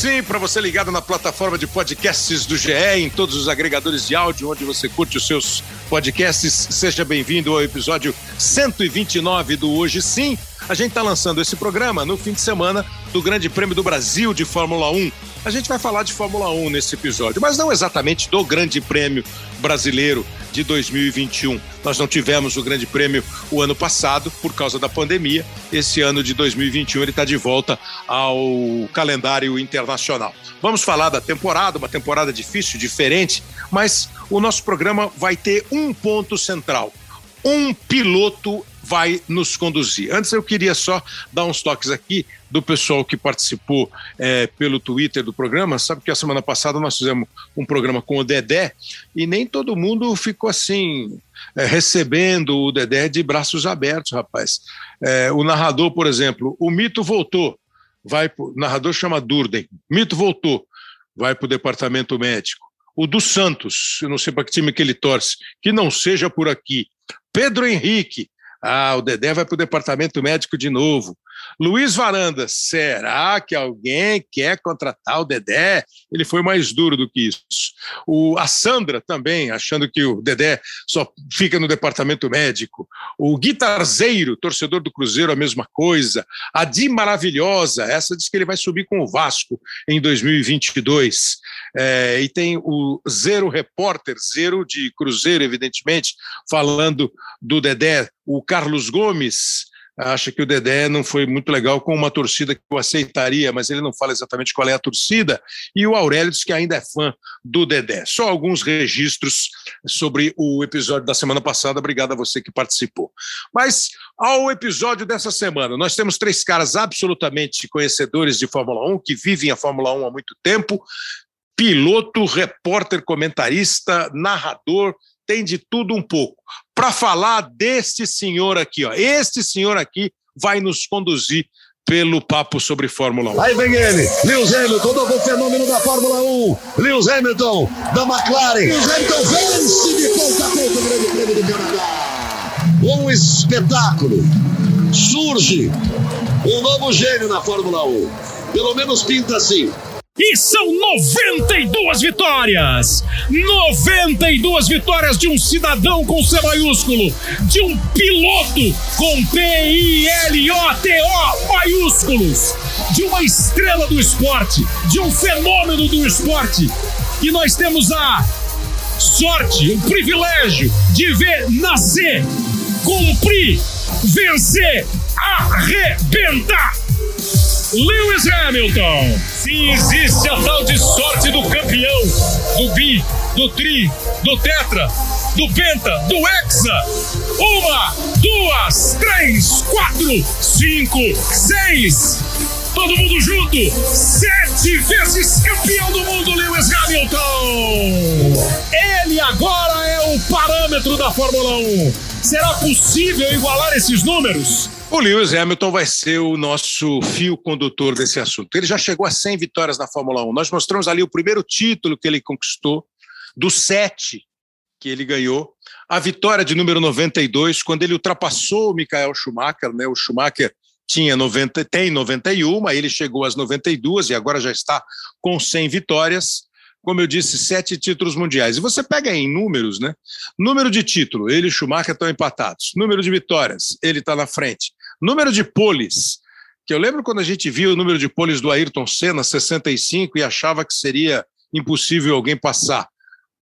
Sim, para você ligado na plataforma de podcasts do GE, em todos os agregadores de áudio onde você curte os seus podcasts, seja bem-vindo ao episódio 129 do Hoje Sim. A gente está lançando esse programa no fim de semana do Grande Prêmio do Brasil de Fórmula 1. A gente vai falar de Fórmula 1 nesse episódio, mas não exatamente do Grande Prêmio Brasileiro de 2021. Nós não tivemos o Grande Prêmio o ano passado por causa da pandemia. Esse ano de 2021 ele está de volta ao calendário internacional. Vamos falar da temporada, uma temporada difícil, diferente, mas o nosso programa vai ter um ponto central. Um piloto vai nos conduzir. Antes eu queria só dar uns toques aqui do pessoal que participou é, pelo Twitter do programa. Sabe que a semana passada nós fizemos um programa com o Dedé e nem todo mundo ficou assim é, recebendo o Dedé de braços abertos, rapaz. É, o narrador, por exemplo, o mito voltou. Vai pro, o narrador chama Durden. Mito voltou. Vai para o departamento médico. O do Santos, eu não sei para que time que ele torce, que não seja por aqui. Pedro Henrique, ah, o Dedé vai para o departamento médico de novo. Luiz Varanda, será que alguém quer contratar o Dedé? Ele foi mais duro do que isso. O, a Sandra também, achando que o Dedé só fica no departamento médico. O Guitarzeiro, torcedor do Cruzeiro, a mesma coisa. A Di Maravilhosa, essa diz que ele vai subir com o Vasco em 2022. É, e tem o Zero Repórter, Zero de Cruzeiro, evidentemente, falando do Dedé. O Carlos Gomes, acha que o Dedé não foi muito legal com uma torcida que o aceitaria, mas ele não fala exatamente qual é a torcida. E o Aurélio diz que ainda é fã do Dedé. Só alguns registros sobre o episódio da semana passada. Obrigado a você que participou. Mas ao episódio dessa semana, nós temos três caras absolutamente conhecedores de Fórmula 1, que vivem a Fórmula 1 há muito tempo. Piloto, repórter, comentarista, narrador, tem de tudo um pouco para falar deste senhor aqui. Ó. Este senhor aqui vai nos conduzir pelo papo sobre Fórmula 1. Aí vem ele, Lewis Hamilton, novo fenômeno da Fórmula 1. Lewis Hamilton, da McLaren. Lewis Hamilton vence de ponta a ponta o Grande Prêmio do Canadá. Um espetáculo. Surge um novo gênio na Fórmula 1. Pelo menos pinta assim. E são 92 vitórias! 92 vitórias de um cidadão com C maiúsculo, de um piloto com P-I-L-O-T-O maiúsculos, de uma estrela do esporte, de um fenômeno do esporte. E nós temos a sorte, o privilégio de ver nascer, cumprir, vencer, arrebentar Lewis Hamilton. Se existe a tal de sorte do campeão, do bi, do tri, do tetra, do penta, do hexa. Uma, duas, três, quatro, cinco, seis. Todo mundo junto. Sete vezes campeão do mundo, Lewis Hamilton. Ele agora é o parâmetro da Fórmula 1. Será possível igualar esses números? O Lewis Hamilton vai ser o nosso fio condutor desse assunto. Ele já chegou a 100 vitórias na Fórmula 1. Nós mostramos ali o primeiro título que ele conquistou, dos sete que ele ganhou. A vitória de número 92, quando ele ultrapassou o Michael Schumacher, né? O Schumacher tinha 90, tem 91, aí ele chegou às 92 e agora já está com 100 vitórias. Como eu disse, sete títulos mundiais. E você pega em números, né? Número de título, ele e Schumacher estão empatados. Número de vitórias, ele está na frente. Número de poles, que eu lembro quando a gente viu o número de poles do Ayrton Senna, 65, e achava que seria impossível alguém passar.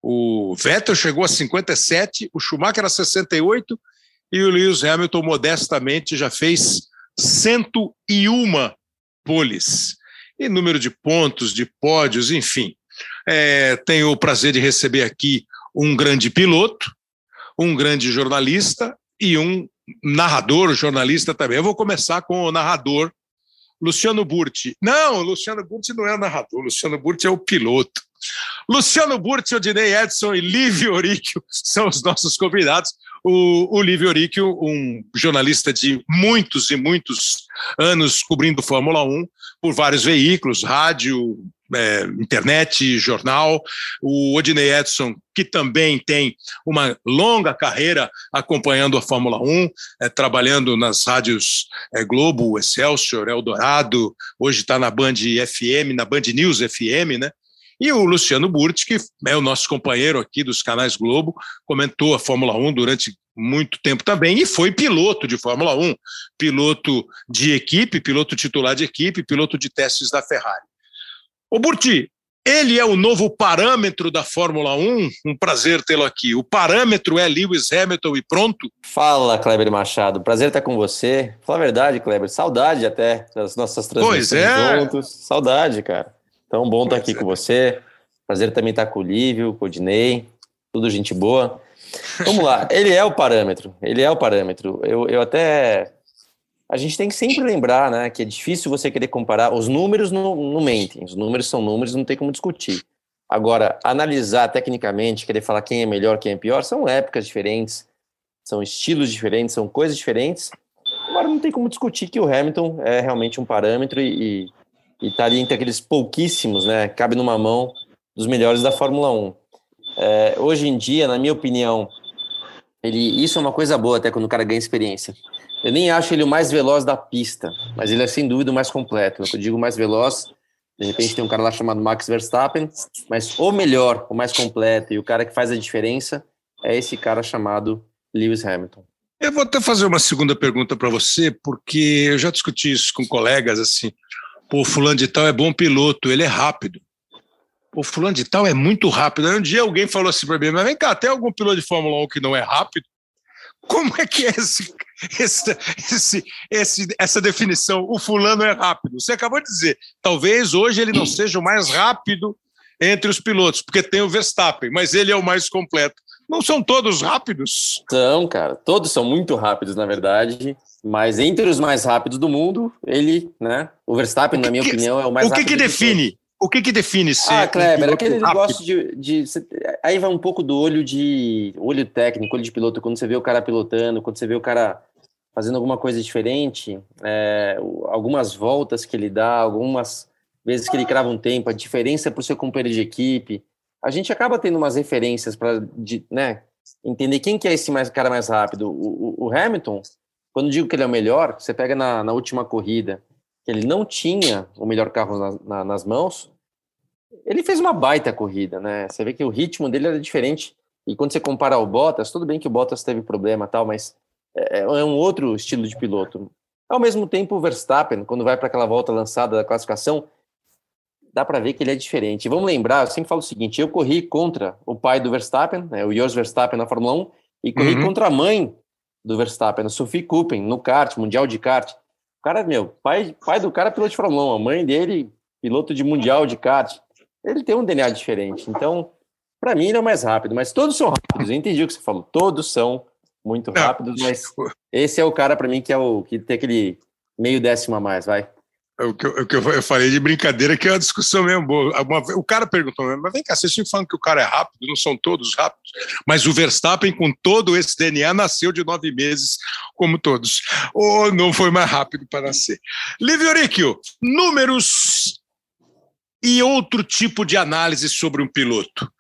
O Vettel chegou a 57, o Schumacher a 68 e o Lewis Hamilton modestamente já fez 101 poles. E número de pontos, de pódios, enfim. É, tenho o prazer de receber aqui um grande piloto, um grande jornalista e um narrador, jornalista também. Eu vou começar com o narrador, Luciano Burti. Não, Luciano Burti não é narrador, Luciano Burti é o piloto. Luciano Burti, Odinei Edson e Lívio Oríquio são os nossos convidados. O, o Lívio Oríquio, um jornalista de muitos e muitos anos cobrindo Fórmula 1 por vários veículos, rádio, é, internet, jornal. O Odinei Edson, que também tem uma longa carreira acompanhando a Fórmula 1, é, trabalhando nas rádios é, Globo, Excelsior, Eldorado, hoje está na Band FM, na Band News FM, né? E o Luciano Burti, que é o nosso companheiro aqui dos canais Globo, comentou a Fórmula 1 durante muito tempo também e foi piloto de Fórmula 1, piloto de equipe, piloto titular de equipe, piloto de testes da Ferrari. O Burti, ele é o novo parâmetro da Fórmula 1. Um prazer tê-lo aqui. O parâmetro é Lewis Hamilton e pronto. Fala, Kleber Machado. Prazer estar com você. Fala a verdade, Kleber. Saudade até das nossas transmissões pois é. juntos. Saudade, cara. Então, bom estar aqui é. com você. Prazer também estar com o Lívio, com o Dinei. Tudo gente boa. Vamos lá. Ele é o parâmetro. Ele é o parâmetro. Eu, eu até a gente tem que sempre lembrar, né, que é difícil você querer comparar. Os números não, não mentem, os números são números, não tem como discutir. Agora, analisar tecnicamente, querer falar quem é melhor, quem é pior, são épocas diferentes, são estilos diferentes, são coisas diferentes. Agora, não tem como discutir que o Hamilton é realmente um parâmetro e está ali entre aqueles pouquíssimos, né, cabe numa mão dos melhores da Fórmula 1. É, hoje em dia, na minha opinião, ele, isso é uma coisa boa até quando o cara ganha experiência. Eu nem acho ele o mais veloz da pista, mas ele é sem dúvida o mais completo. Eu digo mais veloz, de repente tem um cara lá chamado Max Verstappen, mas o melhor, o mais completo e o cara que faz a diferença é esse cara chamado Lewis Hamilton. Eu vou até fazer uma segunda pergunta para você, porque eu já discuti isso com colegas assim. Pô, fulano de tal é bom piloto, ele é rápido. Pô, fulano de tal é muito rápido. Aí um dia alguém falou assim para mim, mas vem cá, tem algum piloto de Fórmula 1 que não é rápido? Como é que é esse, esse, esse, esse, essa definição? O fulano é rápido. Você acabou de dizer. Talvez hoje ele não seja o mais rápido entre os pilotos, porque tem o Verstappen, mas ele é o mais completo. Não são todos rápidos? São, cara. Todos são muito rápidos, na verdade. Mas entre os mais rápidos do mundo, ele, né? O Verstappen, na minha que, opinião, é o mais rápido. O que, que define? O que que define ser Ah, Kleber, um aquele negócio de, de, Aí vai um pouco do olho de... Olho técnico, olho de piloto. Quando você vê o cara pilotando, quando você vê o cara fazendo alguma coisa diferente, é, algumas voltas que ele dá, algumas vezes que ele crava um tempo, a diferença para o seu companheiro de equipe. A gente acaba tendo umas referências para né, entender quem que é esse mais, cara mais rápido. O, o, o Hamilton, quando digo que ele é o melhor, você pega na, na última corrida, que ele não tinha o melhor carro na, na, nas mãos, ele fez uma baita corrida, né? Você vê que o ritmo dele era diferente. E quando você compara ao Bottas, tudo bem que o Bottas teve problema tal, mas é, é um outro estilo de piloto. Ao mesmo tempo, o Verstappen, quando vai para aquela volta lançada da classificação, dá para ver que ele é diferente. vamos lembrar, eu sempre falo o seguinte: eu corri contra o pai do Verstappen, né, o Jos Verstappen na Fórmula 1, e corri uhum. contra a mãe do Verstappen, a Sophie Kuppen, no kart, Mundial de Kart. O cara, meu, pai, pai do cara é piloto de Fórmula 1, a mãe dele, piloto de Mundial de Kart ele tem um DNA diferente. Então, para mim, ele é o mais rápido, mas todos são rápidos. Eu entendi o que você falou. Todos são muito rápidos, mas esse é o cara para mim que é o que tem aquele meio décimo a mais, vai. É o que, eu, o que eu falei de brincadeira, que é uma discussão mesmo boa. O cara perguntou, mas vem cá, vocês estão falando que o cara é rápido, não são todos rápidos, mas o Verstappen, com todo esse DNA, nasceu de nove meses, como todos. Ou não foi mais rápido para nascer. Livio Oricchio, números e outro tipo de análise sobre um piloto.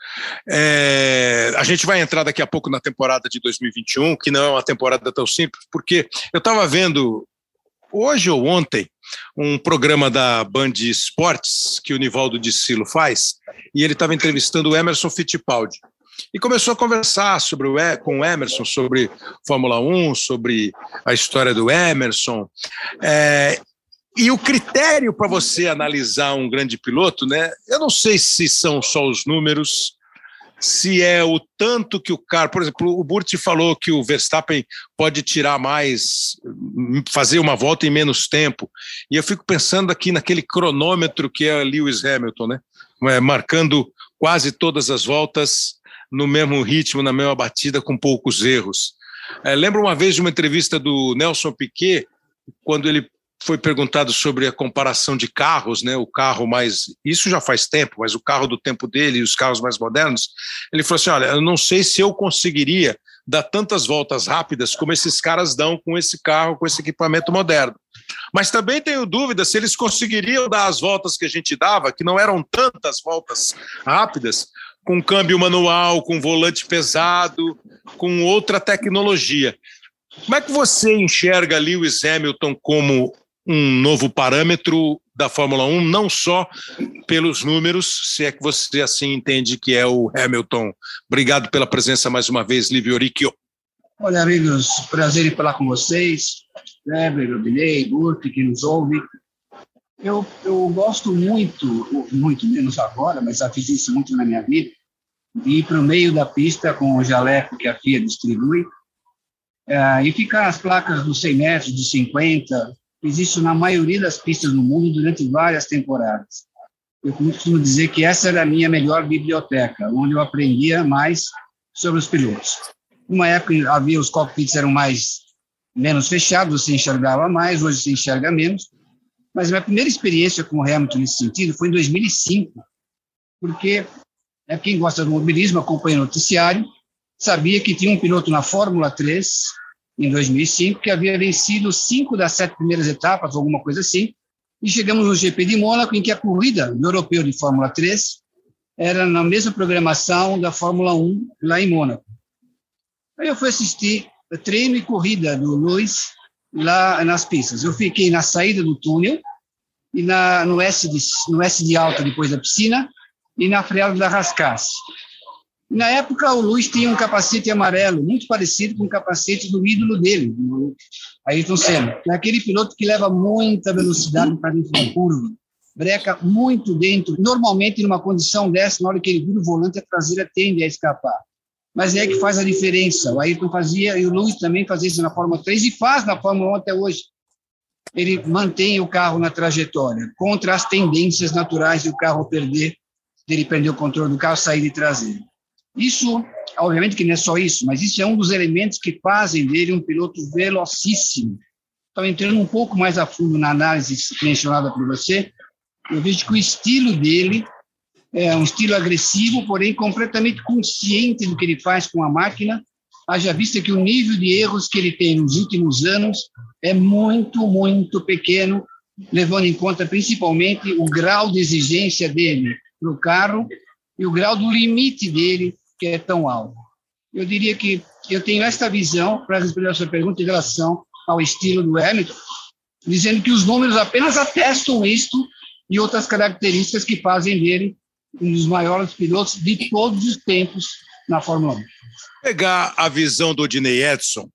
É, a gente vai entrar daqui a pouco na temporada de 2021, que não é uma temporada tão simples, porque eu estava vendo hoje ou ontem um programa da Band Esportes que o Nivaldo de Silo faz, e ele estava entrevistando o Emerson Fittipaldi. E começou a conversar sobre o, com o Emerson sobre Fórmula 1, sobre a história do Emerson. É, e o critério para você analisar um grande piloto, né? Eu não sei se são só os números, se é o tanto que o cara, por exemplo, o Burti falou que o Verstappen pode tirar mais, fazer uma volta em menos tempo. E eu fico pensando aqui naquele cronômetro que é Lewis Hamilton, né? É, marcando quase todas as voltas no mesmo ritmo, na mesma batida, com poucos erros. É, lembro uma vez de uma entrevista do Nelson Piquet, quando ele foi perguntado sobre a comparação de carros, né? O carro mais. Isso já faz tempo, mas o carro do tempo dele e os carros mais modernos. Ele falou assim: olha, eu não sei se eu conseguiria dar tantas voltas rápidas como esses caras dão com esse carro, com esse equipamento moderno. Mas também tenho dúvida se eles conseguiriam dar as voltas que a gente dava, que não eram tantas voltas rápidas, com câmbio manual, com volante pesado, com outra tecnologia. Como é que você enxerga Lewis Hamilton como um novo parâmetro da Fórmula 1, não só pelos números, se é que você assim entende que é o Hamilton. Obrigado pela presença mais uma vez, Livio Oricchio. Olha, amigos, prazer em falar com vocês, Kleber, Rodinei, Burke, que nos ouve. Eu, eu gosto muito, muito menos agora, mas já fiz isso muito na minha vida, de ir para o meio da pista com o jaleco que a FIA distribui é, e ficar as placas dos 100 metros, de 50, Fiz isso na maioria das pistas do mundo durante várias temporadas. Eu costumo dizer que essa era a minha melhor biblioteca, onde eu aprendia mais sobre os pilotos. Uma época havia os cockpits eram mais menos fechados, você enxergava mais, hoje você enxerga menos. Mas minha primeira experiência com o Hamilton nesse sentido foi em 2005, porque é quem gosta do mobilismo, acompanha o noticiário, sabia que tinha um piloto na Fórmula 3 em 2005, que havia vencido cinco das sete primeiras etapas, alguma coisa assim, e chegamos no GP de Mônaco, em que a corrida do europeu de Fórmula 3 era na mesma programação da Fórmula 1 lá em Mônaco. Aí eu fui assistir treino e corrida do Luiz lá nas pistas. Eu fiquei na saída do túnel e na, no, S de, no S de alta depois da piscina e na freada da Rascasse. Na época, o Luiz tinha um capacete amarelo, muito parecido com o capacete do ídolo dele, do Ayrton Senna. É aquele piloto que leva muita velocidade para dentro da curva, breca muito dentro. Normalmente, numa condição dessa, na hora que ele vira o volante, a traseira tende a escapar. Mas é que faz a diferença. O Ayrton fazia, e o Luiz também fazia isso na Fórmula 3 e faz na Fórmula 1 até hoje. Ele mantém o carro na trajetória, contra as tendências naturais de o carro perder, ele perder o controle do carro, sair de traseira. Isso, obviamente que não é só isso, mas isso é um dos elementos que fazem dele um piloto velocíssimo. Então, entrando um pouco mais a fundo na análise mencionada por você, eu vejo que o estilo dele é um estilo agressivo, porém completamente consciente do que ele faz com a máquina, haja vista que o nível de erros que ele tem nos últimos anos é muito, muito pequeno, levando em conta principalmente o grau de exigência dele para o carro e o grau do limite dele que é tão alto. Eu diria que eu tenho esta visão para responder a sua pergunta em relação ao estilo do Hamilton, dizendo que os números apenas atestam isto e outras características que fazem dele um dos maiores pilotos de todos os tempos na Fórmula 1. Pegar a visão do Odinei Edson,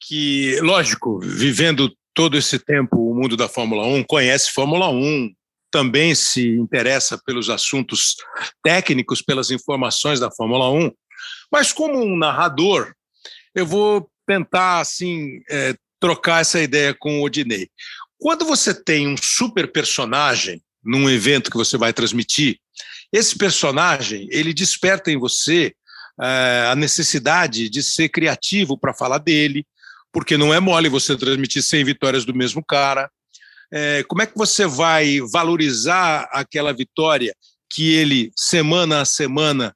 que, lógico, vivendo todo esse tempo o mundo da Fórmula 1, conhece Fórmula 1, também se interessa pelos assuntos técnicos, pelas informações da Fórmula 1, mas como um narrador, eu vou tentar assim é, trocar essa ideia com o Odinei. Quando você tem um super personagem num evento que você vai transmitir, esse personagem ele desperta em você é, a necessidade de ser criativo para falar dele, porque não é mole você transmitir 100 vitórias do mesmo cara, como é que você vai valorizar aquela vitória que ele, semana a semana,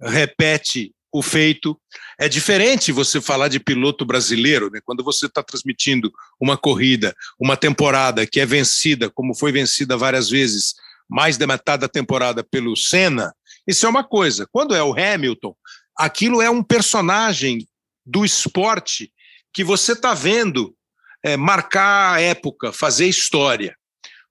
repete o feito? É diferente você falar de piloto brasileiro, né? quando você está transmitindo uma corrida, uma temporada que é vencida, como foi vencida várias vezes, mais da metade da temporada pelo Senna, isso é uma coisa. Quando é o Hamilton, aquilo é um personagem do esporte que você está vendo é, marcar a época, fazer história.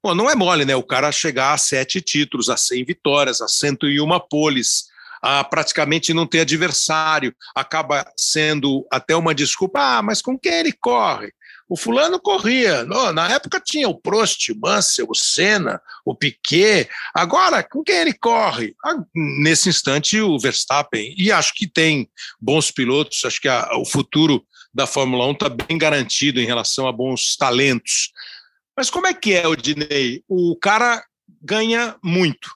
Bom, não é mole, né? O cara chegar a sete títulos, a 100 vitórias, a 101 poles, a praticamente não ter adversário. Acaba sendo até uma desculpa. Ah, mas com quem ele corre? O fulano corria. na época tinha o Prost, o Mansell, o Senna, o Piquet. Agora, com quem ele corre? Ah, nesse instante, o Verstappen. E acho que tem bons pilotos. Acho que a, o futuro da Fórmula 1 está bem garantido em relação a bons talentos. Mas como é que é, o Dinei? O cara ganha muito.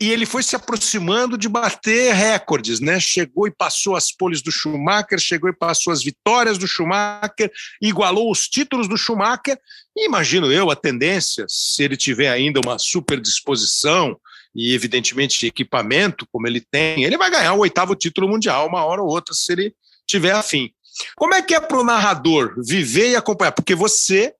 E ele foi se aproximando de bater recordes, né? Chegou e passou as poles do Schumacher, chegou e passou as vitórias do Schumacher, igualou os títulos do Schumacher. E imagino eu a tendência, se ele tiver ainda uma super disposição e, evidentemente, equipamento, como ele tem, ele vai ganhar o oitavo título mundial uma hora ou outra, se ele tiver afim. Como é que é para o narrador viver e acompanhar? Porque você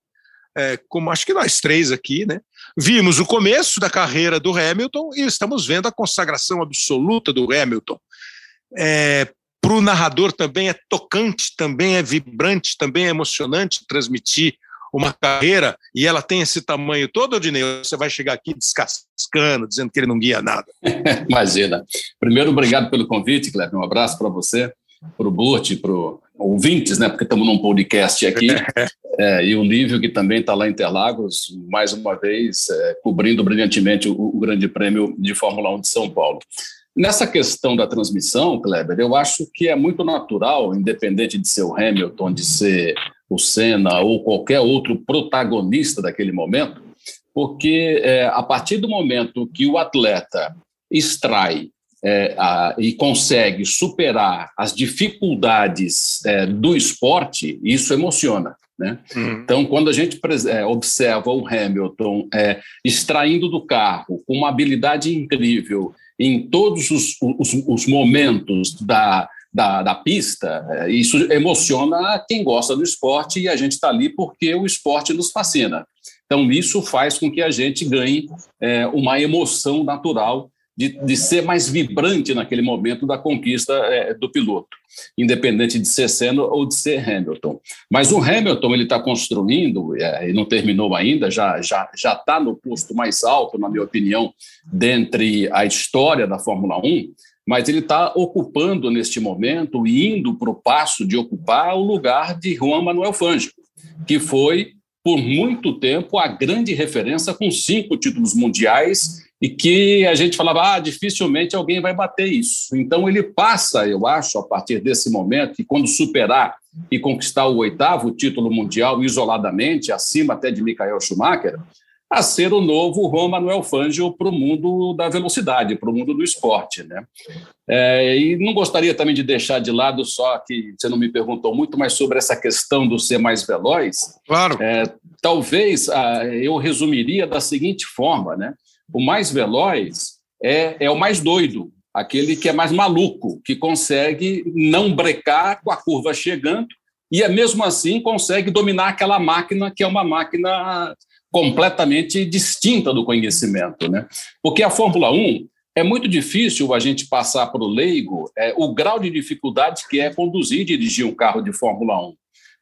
é, como acho que nós três aqui, né? Vimos o começo da carreira do Hamilton e estamos vendo a consagração absoluta do Hamilton. É, Para o narrador também é tocante, também é vibrante, também é emocionante transmitir uma carreira e ela tem esse tamanho todo, Odinei, você vai chegar aqui descascando, dizendo que ele não guia nada. Imagina. Primeiro, obrigado pelo convite, Cleber. Um abraço para você, para o Burt, para os ouvintes, né? Porque estamos num podcast aqui. é, e o Lívio, que também está lá em Interlagos, mais uma vez, é, cobrindo brilhantemente o, o Grande Prêmio de Fórmula 1 de São Paulo. Nessa questão da transmissão, Kleber, eu acho que é muito natural, independente de ser o Hamilton, de ser o Senna ou qualquer outro protagonista daquele momento, porque é, a partir do momento que o atleta extrai é, a, e consegue superar as dificuldades é, do esporte, isso emociona. Né? Uhum. Então, quando a gente é, observa o Hamilton é, extraindo do carro com uma habilidade incrível em todos os, os, os momentos da, da, da, pista, é, isso emociona quem gosta do esporte e a gente está ali porque o esporte nos fascina. Então, isso faz com que a gente ganhe é, uma emoção natural de, de ser mais vibrante naquele momento da conquista é, do piloto, independente de ser Senna ou de ser Hamilton. Mas o Hamilton ele está construindo é, e não terminou ainda, já já já está no posto mais alto, na minha opinião, dentre a história da Fórmula 1. Mas ele está ocupando neste momento indo para o passo de ocupar o lugar de Juan Manuel Fangio, que foi por muito tempo a grande referência com cinco títulos mundiais e que a gente falava, ah, dificilmente alguém vai bater isso. Então ele passa, eu acho, a partir desse momento, que quando superar e conquistar o oitavo título mundial isoladamente, acima até de Michael Schumacher, a ser o novo Juan Manuel Fangio para o mundo da velocidade, para o mundo do esporte. Né? É, e não gostaria também de deixar de lado, só que você não me perguntou muito, mas sobre essa questão do ser mais veloz. Claro. É, talvez ah, eu resumiria da seguinte forma, né? O mais veloz é, é o mais doido, aquele que é mais maluco, que consegue não brecar com a curva chegando e, é mesmo assim, consegue dominar aquela máquina que é uma máquina completamente distinta do conhecimento. Né? Porque a Fórmula 1 é muito difícil a gente passar para o leigo é, o grau de dificuldade que é conduzir e dirigir um carro de Fórmula 1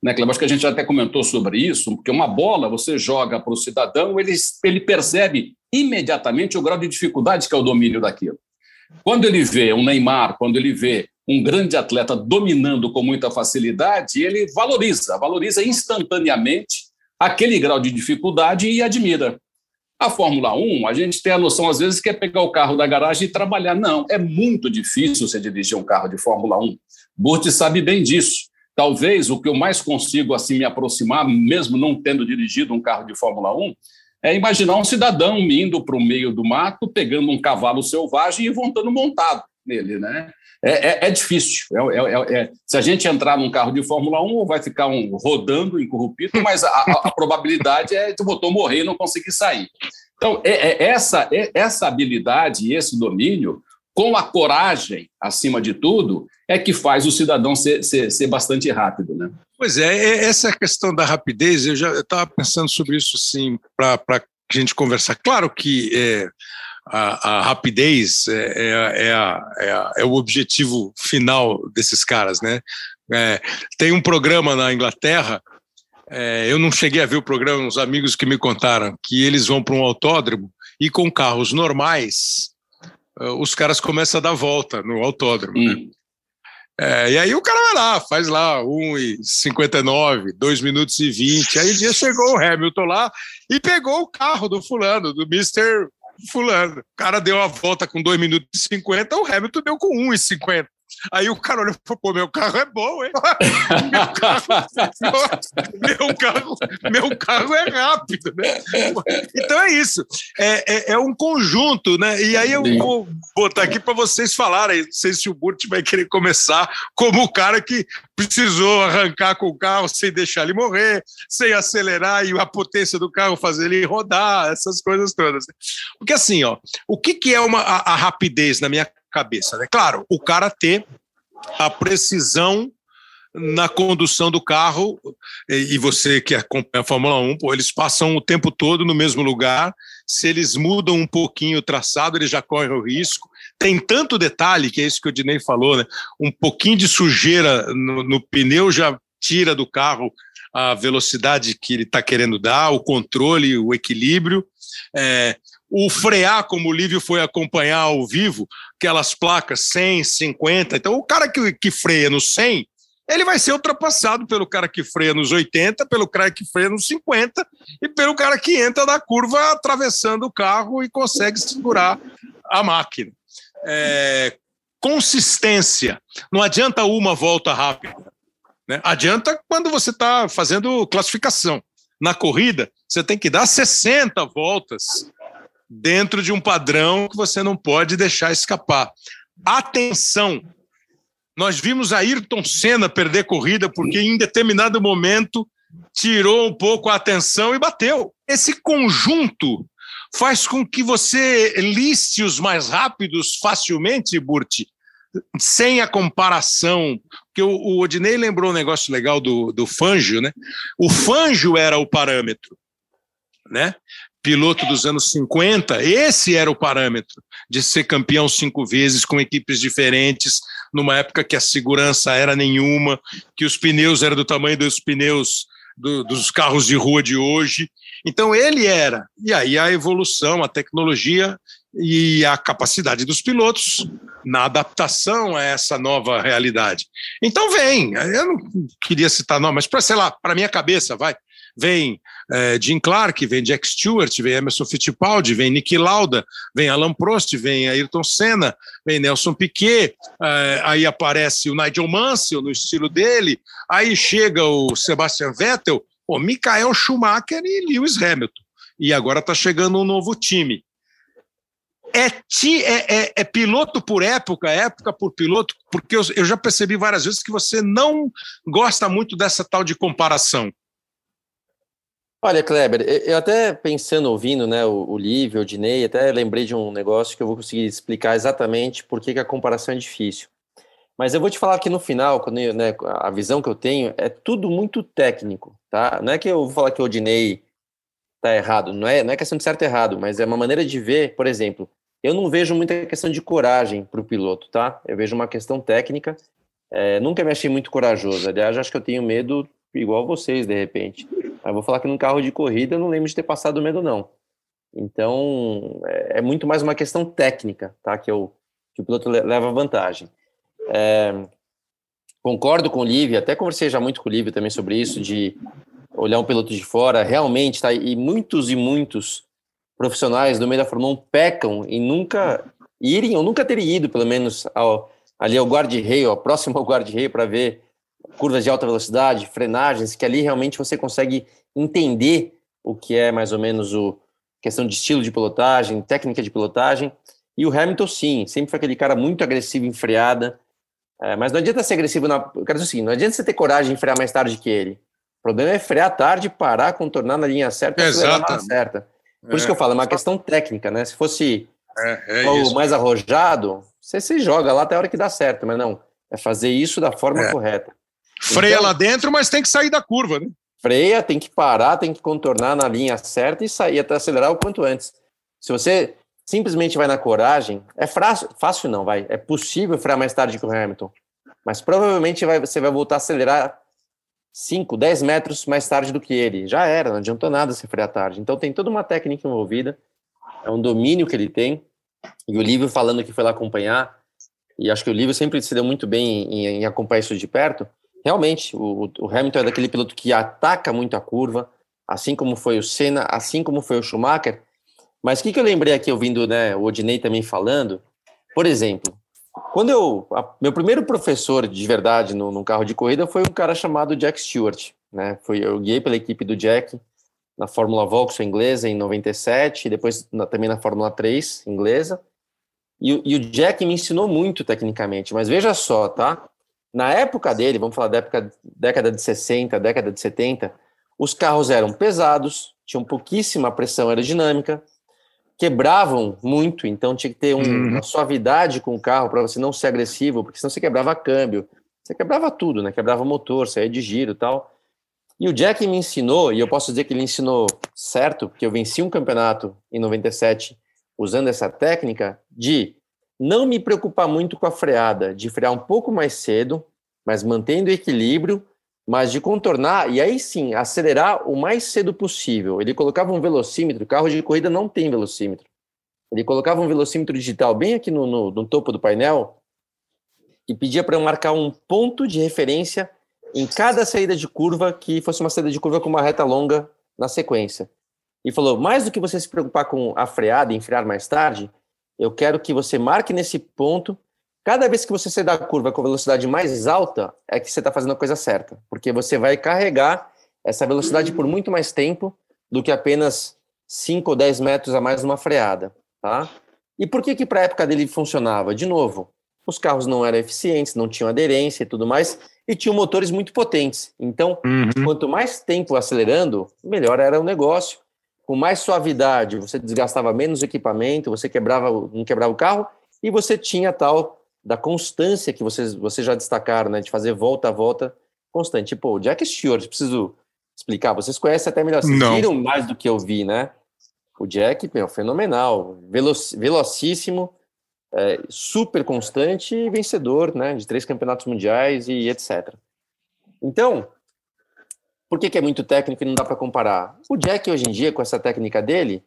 né? Acho que a gente até comentou sobre isso, porque uma bola você joga para o cidadão, ele, ele percebe imediatamente o grau de dificuldade que é o domínio daquilo. Quando ele vê um Neymar, quando ele vê um grande atleta dominando com muita facilidade, ele valoriza, valoriza instantaneamente aquele grau de dificuldade e admira. A Fórmula 1, a gente tem a noção, às vezes, que é pegar o carro da garagem e trabalhar. Não, é muito difícil você dirigir um carro de Fórmula 1. Burt sabe bem disso. Talvez o que eu mais consigo assim me aproximar, mesmo não tendo dirigido um carro de Fórmula 1, é imaginar um cidadão indo para o meio do mato, pegando um cavalo selvagem e voltando montado nele, né? É, é, é difícil. É, é, é, se a gente entrar num carro de Fórmula 1, vai ficar um rodando incorrupível, mas a, a, a probabilidade é de o motor morrer e não conseguir sair. Então, essa, essa habilidade e esse domínio com a coragem, acima de tudo, é que faz o cidadão ser, ser, ser bastante rápido. Né? Pois é, é essa questão da rapidez, eu já estava pensando sobre isso sim, para a gente conversar. Claro que é, a, a, rapidez é, é, é, a, é, a, é, o objetivo final desses caras. Né? Tem um programa na Inglaterra é, eu não cheguei a ver o programa, uns amigos que me contaram que eles vão para um autódromo e com carros normais os caras começam a dar volta no autódromo. Né? Hum. Né? É, e aí o cara vai lá, faz lá 1,59, 2 minutos e 20. Aí o dia chegou o Hamilton lá e pegou o carro do fulano, do Mr. Fulano. O cara deu a volta com 2 minutos e 50, o Hamilton deu com 1,50. Aí o cara olhou e falou, pô, meu carro é bom, hein? meu, carro, meu, carro, meu carro é rápido, né? Então é isso. É, é, é um conjunto, né? E aí eu Sim. vou botar aqui para vocês falarem. Não sei se o Burt vai querer começar como o cara que precisou arrancar com o carro sem deixar ele morrer, sem acelerar e a potência do carro fazer ele rodar, essas coisas todas. Porque assim, ó, o que, que é uma, a, a rapidez na minha cabeça. Né? Claro, o cara ter a precisão na condução do carro, e você que acompanha a Fórmula 1, pô, eles passam o tempo todo no mesmo lugar. Se eles mudam um pouquinho o traçado, eles já correm o risco. Tem tanto detalhe, que é isso que o Dinei falou, né? Um pouquinho de sujeira no, no pneu já tira do carro a velocidade que ele está querendo dar, o controle, o equilíbrio. É, o frear, como o Lívio foi acompanhar ao vivo, aquelas placas 100, 50. Então, o cara que, que freia no 100, ele vai ser ultrapassado pelo cara que freia nos 80, pelo cara que freia nos 50 e pelo cara que entra na curva atravessando o carro e consegue segurar a máquina. É, consistência. Não adianta uma volta rápida. Né? Adianta quando você está fazendo classificação. Na corrida, você tem que dar 60 voltas dentro de um padrão que você não pode deixar escapar. Atenção! Nós vimos a Ayrton Senna perder corrida porque em determinado momento tirou um pouco a atenção e bateu. Esse conjunto faz com que você liste os mais rápidos facilmente, Burti, sem a comparação. Porque o, o Odinei lembrou um negócio legal do, do Fangio, né? O Fangio era o parâmetro, né? Piloto dos anos 50, esse era o parâmetro de ser campeão cinco vezes com equipes diferentes, numa época que a segurança era nenhuma, que os pneus eram do tamanho dos pneus do, dos carros de rua de hoje. Então ele era. E aí a evolução, a tecnologia e a capacidade dos pilotos na adaptação a essa nova realidade. Então vem, eu não queria citar não, mas para sei lá, para minha cabeça, vai vem é, Jim Clark, vem Jack Stewart, vem Emerson Fittipaldi, vem Nicky Lauda, vem Alan Prost, vem Ayrton Senna, vem Nelson Piquet, é, aí aparece o Nigel Mansell no estilo dele, aí chega o Sebastian Vettel, o Michael Schumacher e Lewis Hamilton. E agora está chegando um novo time. É, ti, é, é, é, piloto por época, época por piloto, porque eu, eu já percebi várias vezes que você não gosta muito dessa tal de comparação. Olha, Kleber, eu até pensando, ouvindo né, o, o Lívio, o Dinei, até lembrei de um negócio que eu vou conseguir explicar exatamente por que, a comparação é difícil. Mas eu vou te falar que no final, quando eu, né, a visão que eu tenho é tudo muito técnico, tá? Não é que eu vou falar que o Dinei tá errado, não é, não é questão de certo e errado, mas é uma maneira de ver, por exemplo, eu não vejo muita questão de coragem para o piloto, tá? Eu vejo uma questão técnica. É, nunca me achei muito corajoso. Aliás, acho que eu tenho medo igual vocês, de repente. Mas vou falar que num carro de corrida eu não lembro de ter passado medo, não. Então, é, é muito mais uma questão técnica, tá? Que, eu, que o piloto leva vantagem. É, concordo com o Livio, até conversei já muito com o Livio também sobre isso, de olhar um piloto de fora, realmente, tá? E muitos e muitos profissionais do meio da Fórmula 1 pecam em nunca irem, ou nunca terem ido, pelo menos, ao, ali ao guarda-reio, próximo ao guarda-reio, para ver curvas de alta velocidade, frenagens, que ali realmente você consegue entender o que é mais ou menos o questão de estilo de pilotagem, técnica de pilotagem. E o Hamilton, sim, sempre foi aquele cara muito agressivo em freada. É, mas não adianta ser agressivo na. Eu quero dizer assim, não adianta você ter coragem de frear mais tarde que ele. O problema é frear tarde, parar, contornar na linha certa, Exato. na certa. Por é. isso que eu falo, é uma questão técnica, né? Se fosse é, é o mais arrojado, você se joga lá até a hora que dá certo, mas não. É fazer isso da forma é. correta. Freia então, lá dentro, mas tem que sair da curva, né? Freia, tem que parar, tem que contornar na linha certa e sair até acelerar o quanto antes. Se você simplesmente vai na coragem, é fácil, fácil não, vai. É possível frear mais tarde que o Hamilton, mas provavelmente vai, você vai voltar a acelerar 5, 10 metros mais tarde do que ele. Já era, não adiantou nada se frear tarde. Então tem toda uma técnica envolvida, é um domínio que ele tem. E o Lívio falando que foi lá acompanhar, e acho que o Lívio sempre se deu muito bem em, em acompanhar isso de perto realmente, o, o, Hamilton é daquele piloto que ataca muito a curva, assim como foi o Senna, assim como foi o Schumacher. Mas o que, que eu lembrei aqui, ouvindo né, o Odinei também falando? Por exemplo, quando eu. A, meu primeiro professor de verdade no, no, carro de corrida foi um cara chamado Jack Stewart. Né? Foi, eu guiei pela equipe do Jack na Fórmula Vauxhall inglesa em 97, e depois na, também na Fórmula 3 inglesa. E, e, o Jack me ensinou muito tecnicamente, mas veja só, tá? Na época dele, vamos falar da época, década de 60, década de 70, os carros eram pesados, tinham pouquíssima pressão aerodinâmica, quebravam muito, então tinha que ter um, uhum. uma suavidade com o carro para você não ser agressivo, porque senão você quebrava câmbio, Você quebrava tudo, né? Quebrava motor, saía de giro e tal. E o Jack me ensinou, e eu posso dizer que ele ensinou certo, porque eu venci um campeonato em 97 usando essa técnica de não me preocupar muito com a freada, de frear um pouco mais cedo, mas mantendo o equilíbrio, mas de contornar e aí sim acelerar o mais cedo possível. Ele colocava um velocímetro, carro de corrida não tem velocímetro. Ele colocava um velocímetro digital bem aqui no, no, no topo do painel e pedia para eu marcar um ponto de referência em cada saída de curva que fosse uma saída de curva com uma reta longa na sequência. E falou: mais do que você se preocupar com a freada e enfriar mais tarde, eu quero que você marque nesse ponto. Cada vez que você sair da curva com velocidade mais alta, é que você está fazendo a coisa certa, porque você vai carregar essa velocidade por muito mais tempo do que apenas 5 ou 10 metros a mais numa freada. Tá? E por que, que para a época dele funcionava? De novo, os carros não eram eficientes, não tinham aderência e tudo mais, e tinham motores muito potentes. Então, uhum. quanto mais tempo acelerando, melhor era o negócio. Com mais suavidade, você desgastava menos equipamento, você quebrava, não quebrava o carro, e você tinha tal da constância que vocês, vocês já destacaram, né, de fazer volta a volta constante. Pô, o Jack Stewart, preciso explicar, vocês conhecem até melhor, vocês não. viram mais do que eu vi, né? O Jack, meu, fenomenal, veloc, velocíssimo, é, super constante e vencedor, né, de três campeonatos mundiais e etc. Então, por que, que é muito técnico e não dá para comparar? O Jack hoje em dia, com essa técnica dele,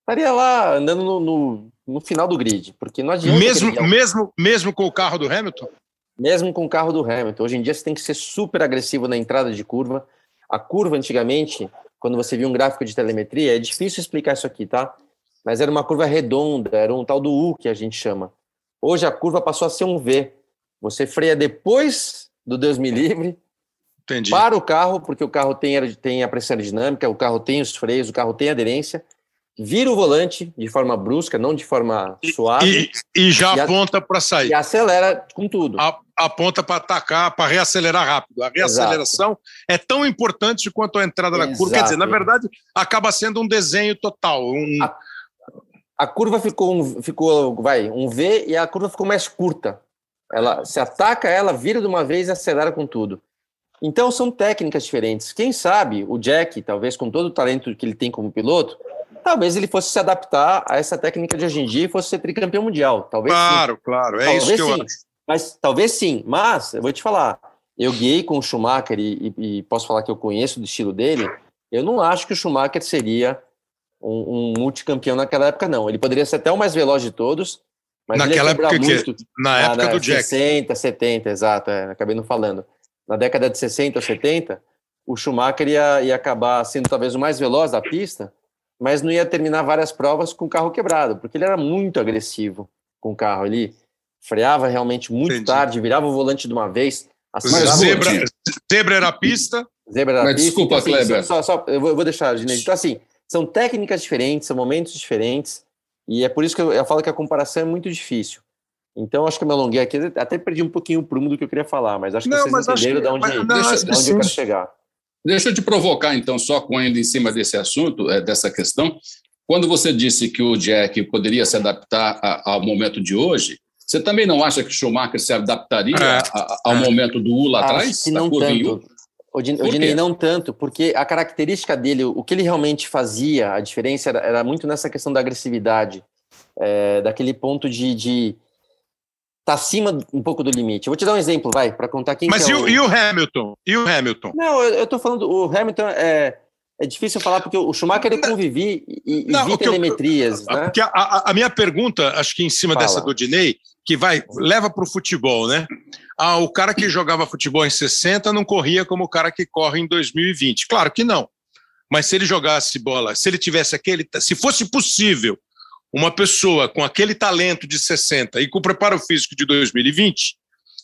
estaria lá andando no, no, no final do grid, porque não adianta. Mesmo, mesmo, mesmo com o carro do Hamilton? Mesmo com o carro do Hamilton. Hoje em dia você tem que ser super agressivo na entrada de curva. A curva, antigamente, quando você viu um gráfico de telemetria, é difícil explicar isso aqui, tá? mas era uma curva redonda, era um tal do U que a gente chama. Hoje a curva passou a ser um V. Você freia depois do Deus me livre, Entendi. para o carro, porque o carro tem, tem a pressão aerodinâmica, o carro tem os freios, o carro tem aderência, vira o volante de forma brusca, não de forma suave. E, e já e aponta para sair. E acelera com tudo. A, aponta para atacar, para reacelerar rápido. A reaceleração Exato. é tão importante quanto a entrada Exato. na curva. Quer dizer, na verdade, acaba sendo um desenho total. Um... A a curva ficou, um, ficou vai, um V e a curva ficou mais curta. Ela se ataca, ela vira de uma vez e acelera com tudo. Então são técnicas diferentes. Quem sabe o Jack, talvez com todo o talento que ele tem como piloto, talvez ele fosse se adaptar a essa técnica de hoje em dia e fosse ser tricampeão mundial. Talvez claro, sim. claro, é talvez isso que sim. eu acho. Mas talvez sim. Mas eu vou te falar, eu guiei com o Schumacher e, e, e posso falar que eu conheço do estilo dele. Eu não acho que o Schumacher seria um, um multicampeão naquela época, não. Ele poderia ser até o mais veloz de todos, mas naquela época que, na época do Jack. 60, 70, exato, é, acabei não falando. Na década de 60 ou 70, o Schumacher ia, ia acabar sendo talvez o mais veloz da pista, mas não ia terminar várias provas com o carro quebrado, porque ele era muito agressivo com o carro. Ele freava realmente muito Entendi. tarde, virava o volante de uma vez. Mas zebra, zebra era a pista. Zebra era mas pista. Desculpa, então, assim, Kleber. Só, só, eu, vou, eu vou deixar, Ginei. Então, assim, são técnicas diferentes, são momentos diferentes, e é por isso que eu, eu falo que a comparação é muito difícil. Então, acho que eu me alonguei aqui, até perdi um pouquinho o prumo do que eu queria falar, mas acho que não, vocês entenderam que, de onde, mas, não, deixa, de onde eu quero chegar. Deixa eu te provocar, então, só com ainda em cima desse assunto, é, dessa questão. Quando você disse que o Jack poderia se adaptar a, ao momento de hoje, você também não acha que o Schumacher se adaptaria é, a, ao é. momento do U lá atrás? Acho que não tanto. O Dinei não tanto, porque a característica dele, o que ele realmente fazia, a diferença era, era muito nessa questão da agressividade, é, daquele ponto de, de tá acima um pouco do limite. Eu vou te dar um exemplo, vai, para contar quem. Mas que é o... e o Hamilton? E o Hamilton? Não, eu, eu tô falando, o Hamilton é, é difícil falar porque o Schumacher ele convivi e, não, vi telemetrias. Eu, né? Porque a, a, minha pergunta, acho que em cima Fala. dessa do Dinei, que vai leva para o futebol, né? ah, o cara que jogava futebol em 60 não corria como o cara que corre em 2020. Claro que não. Mas se ele jogasse bola, se ele tivesse aquele. Se fosse possível uma pessoa com aquele talento de 60 e com o preparo físico de 2020,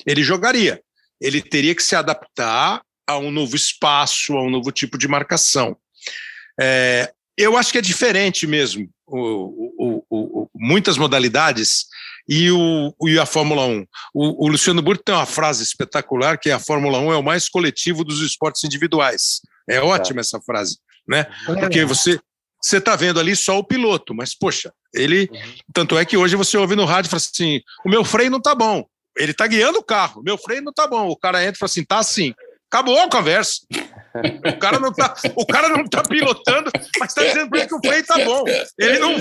ele jogaria. Ele teria que se adaptar a um novo espaço, a um novo tipo de marcação. É, eu acho que é diferente mesmo. O, o, o, muitas modalidades e, o, e a Fórmula 1. O, Luciano Burto tem uma frase espetacular que a Fórmula 1 é o mais coletivo dos esportes individuais. É ótima essa frase, né? Porque você você está vendo ali só o piloto, mas poxa, ele uhum. tanto é que hoje você ouve no rádio e fala assim: o meu freio não está bom. ele tá guiando o carro, meu freio não tá bom. O cara entra e fala assim, tá assim. Acabou a conversa. O cara não tá, o cara não tá pilotando, mas tá dizendo pra ele que o freio tá bom. Ele não.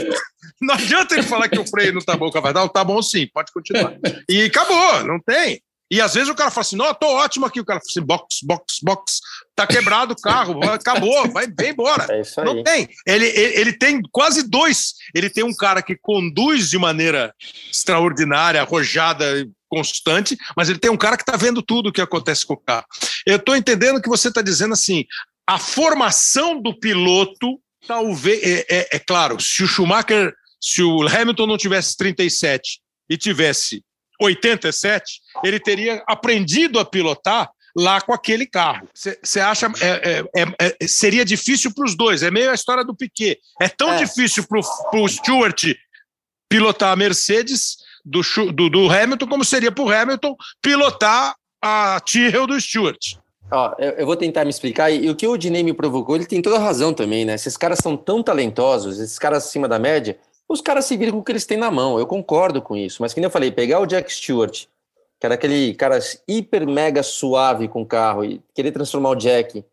Não adianta ele falar que o freio não tá bom, vai dar, tá bom sim, pode continuar. E acabou, não tem. E às vezes o cara fala assim: não, tô ótimo aqui. O cara fala assim: box, box, box, tá quebrado o carro, acabou, vai bem embora. É isso aí. Não tem. Ele, ele, ele, tem quase dois. Ele tem um cara que conduz de maneira extraordinária, arrojada, constante, mas ele tem um cara que está vendo tudo o que acontece com o carro. Eu estou entendendo que você está dizendo assim: a formação do piloto, talvez. É, é, é claro, se o Schumacher, se o Hamilton não tivesse 37 e tivesse 87, ele teria aprendido a pilotar lá com aquele carro. Você acha é, é, é, é, seria difícil para os dois? É meio a história do Piquet. É tão é. difícil para o Stewart pilotar a Mercedes do, do, do Hamilton como seria para o Hamilton pilotar a Tyrrell do Stewart. Ó, eu, eu, vou tentar me explicar. E, e o que o Dinei me provocou, ele tem toda a razão também, né? Esses caras são tão talentosos, esses caras acima da média, os caras se viram com o que eles têm na mão. Eu concordo com isso. Mas, como eu falei, pegar o Jack Stewart, que era aquele cara hiper mega suave com o carro, e querer transformar o Jack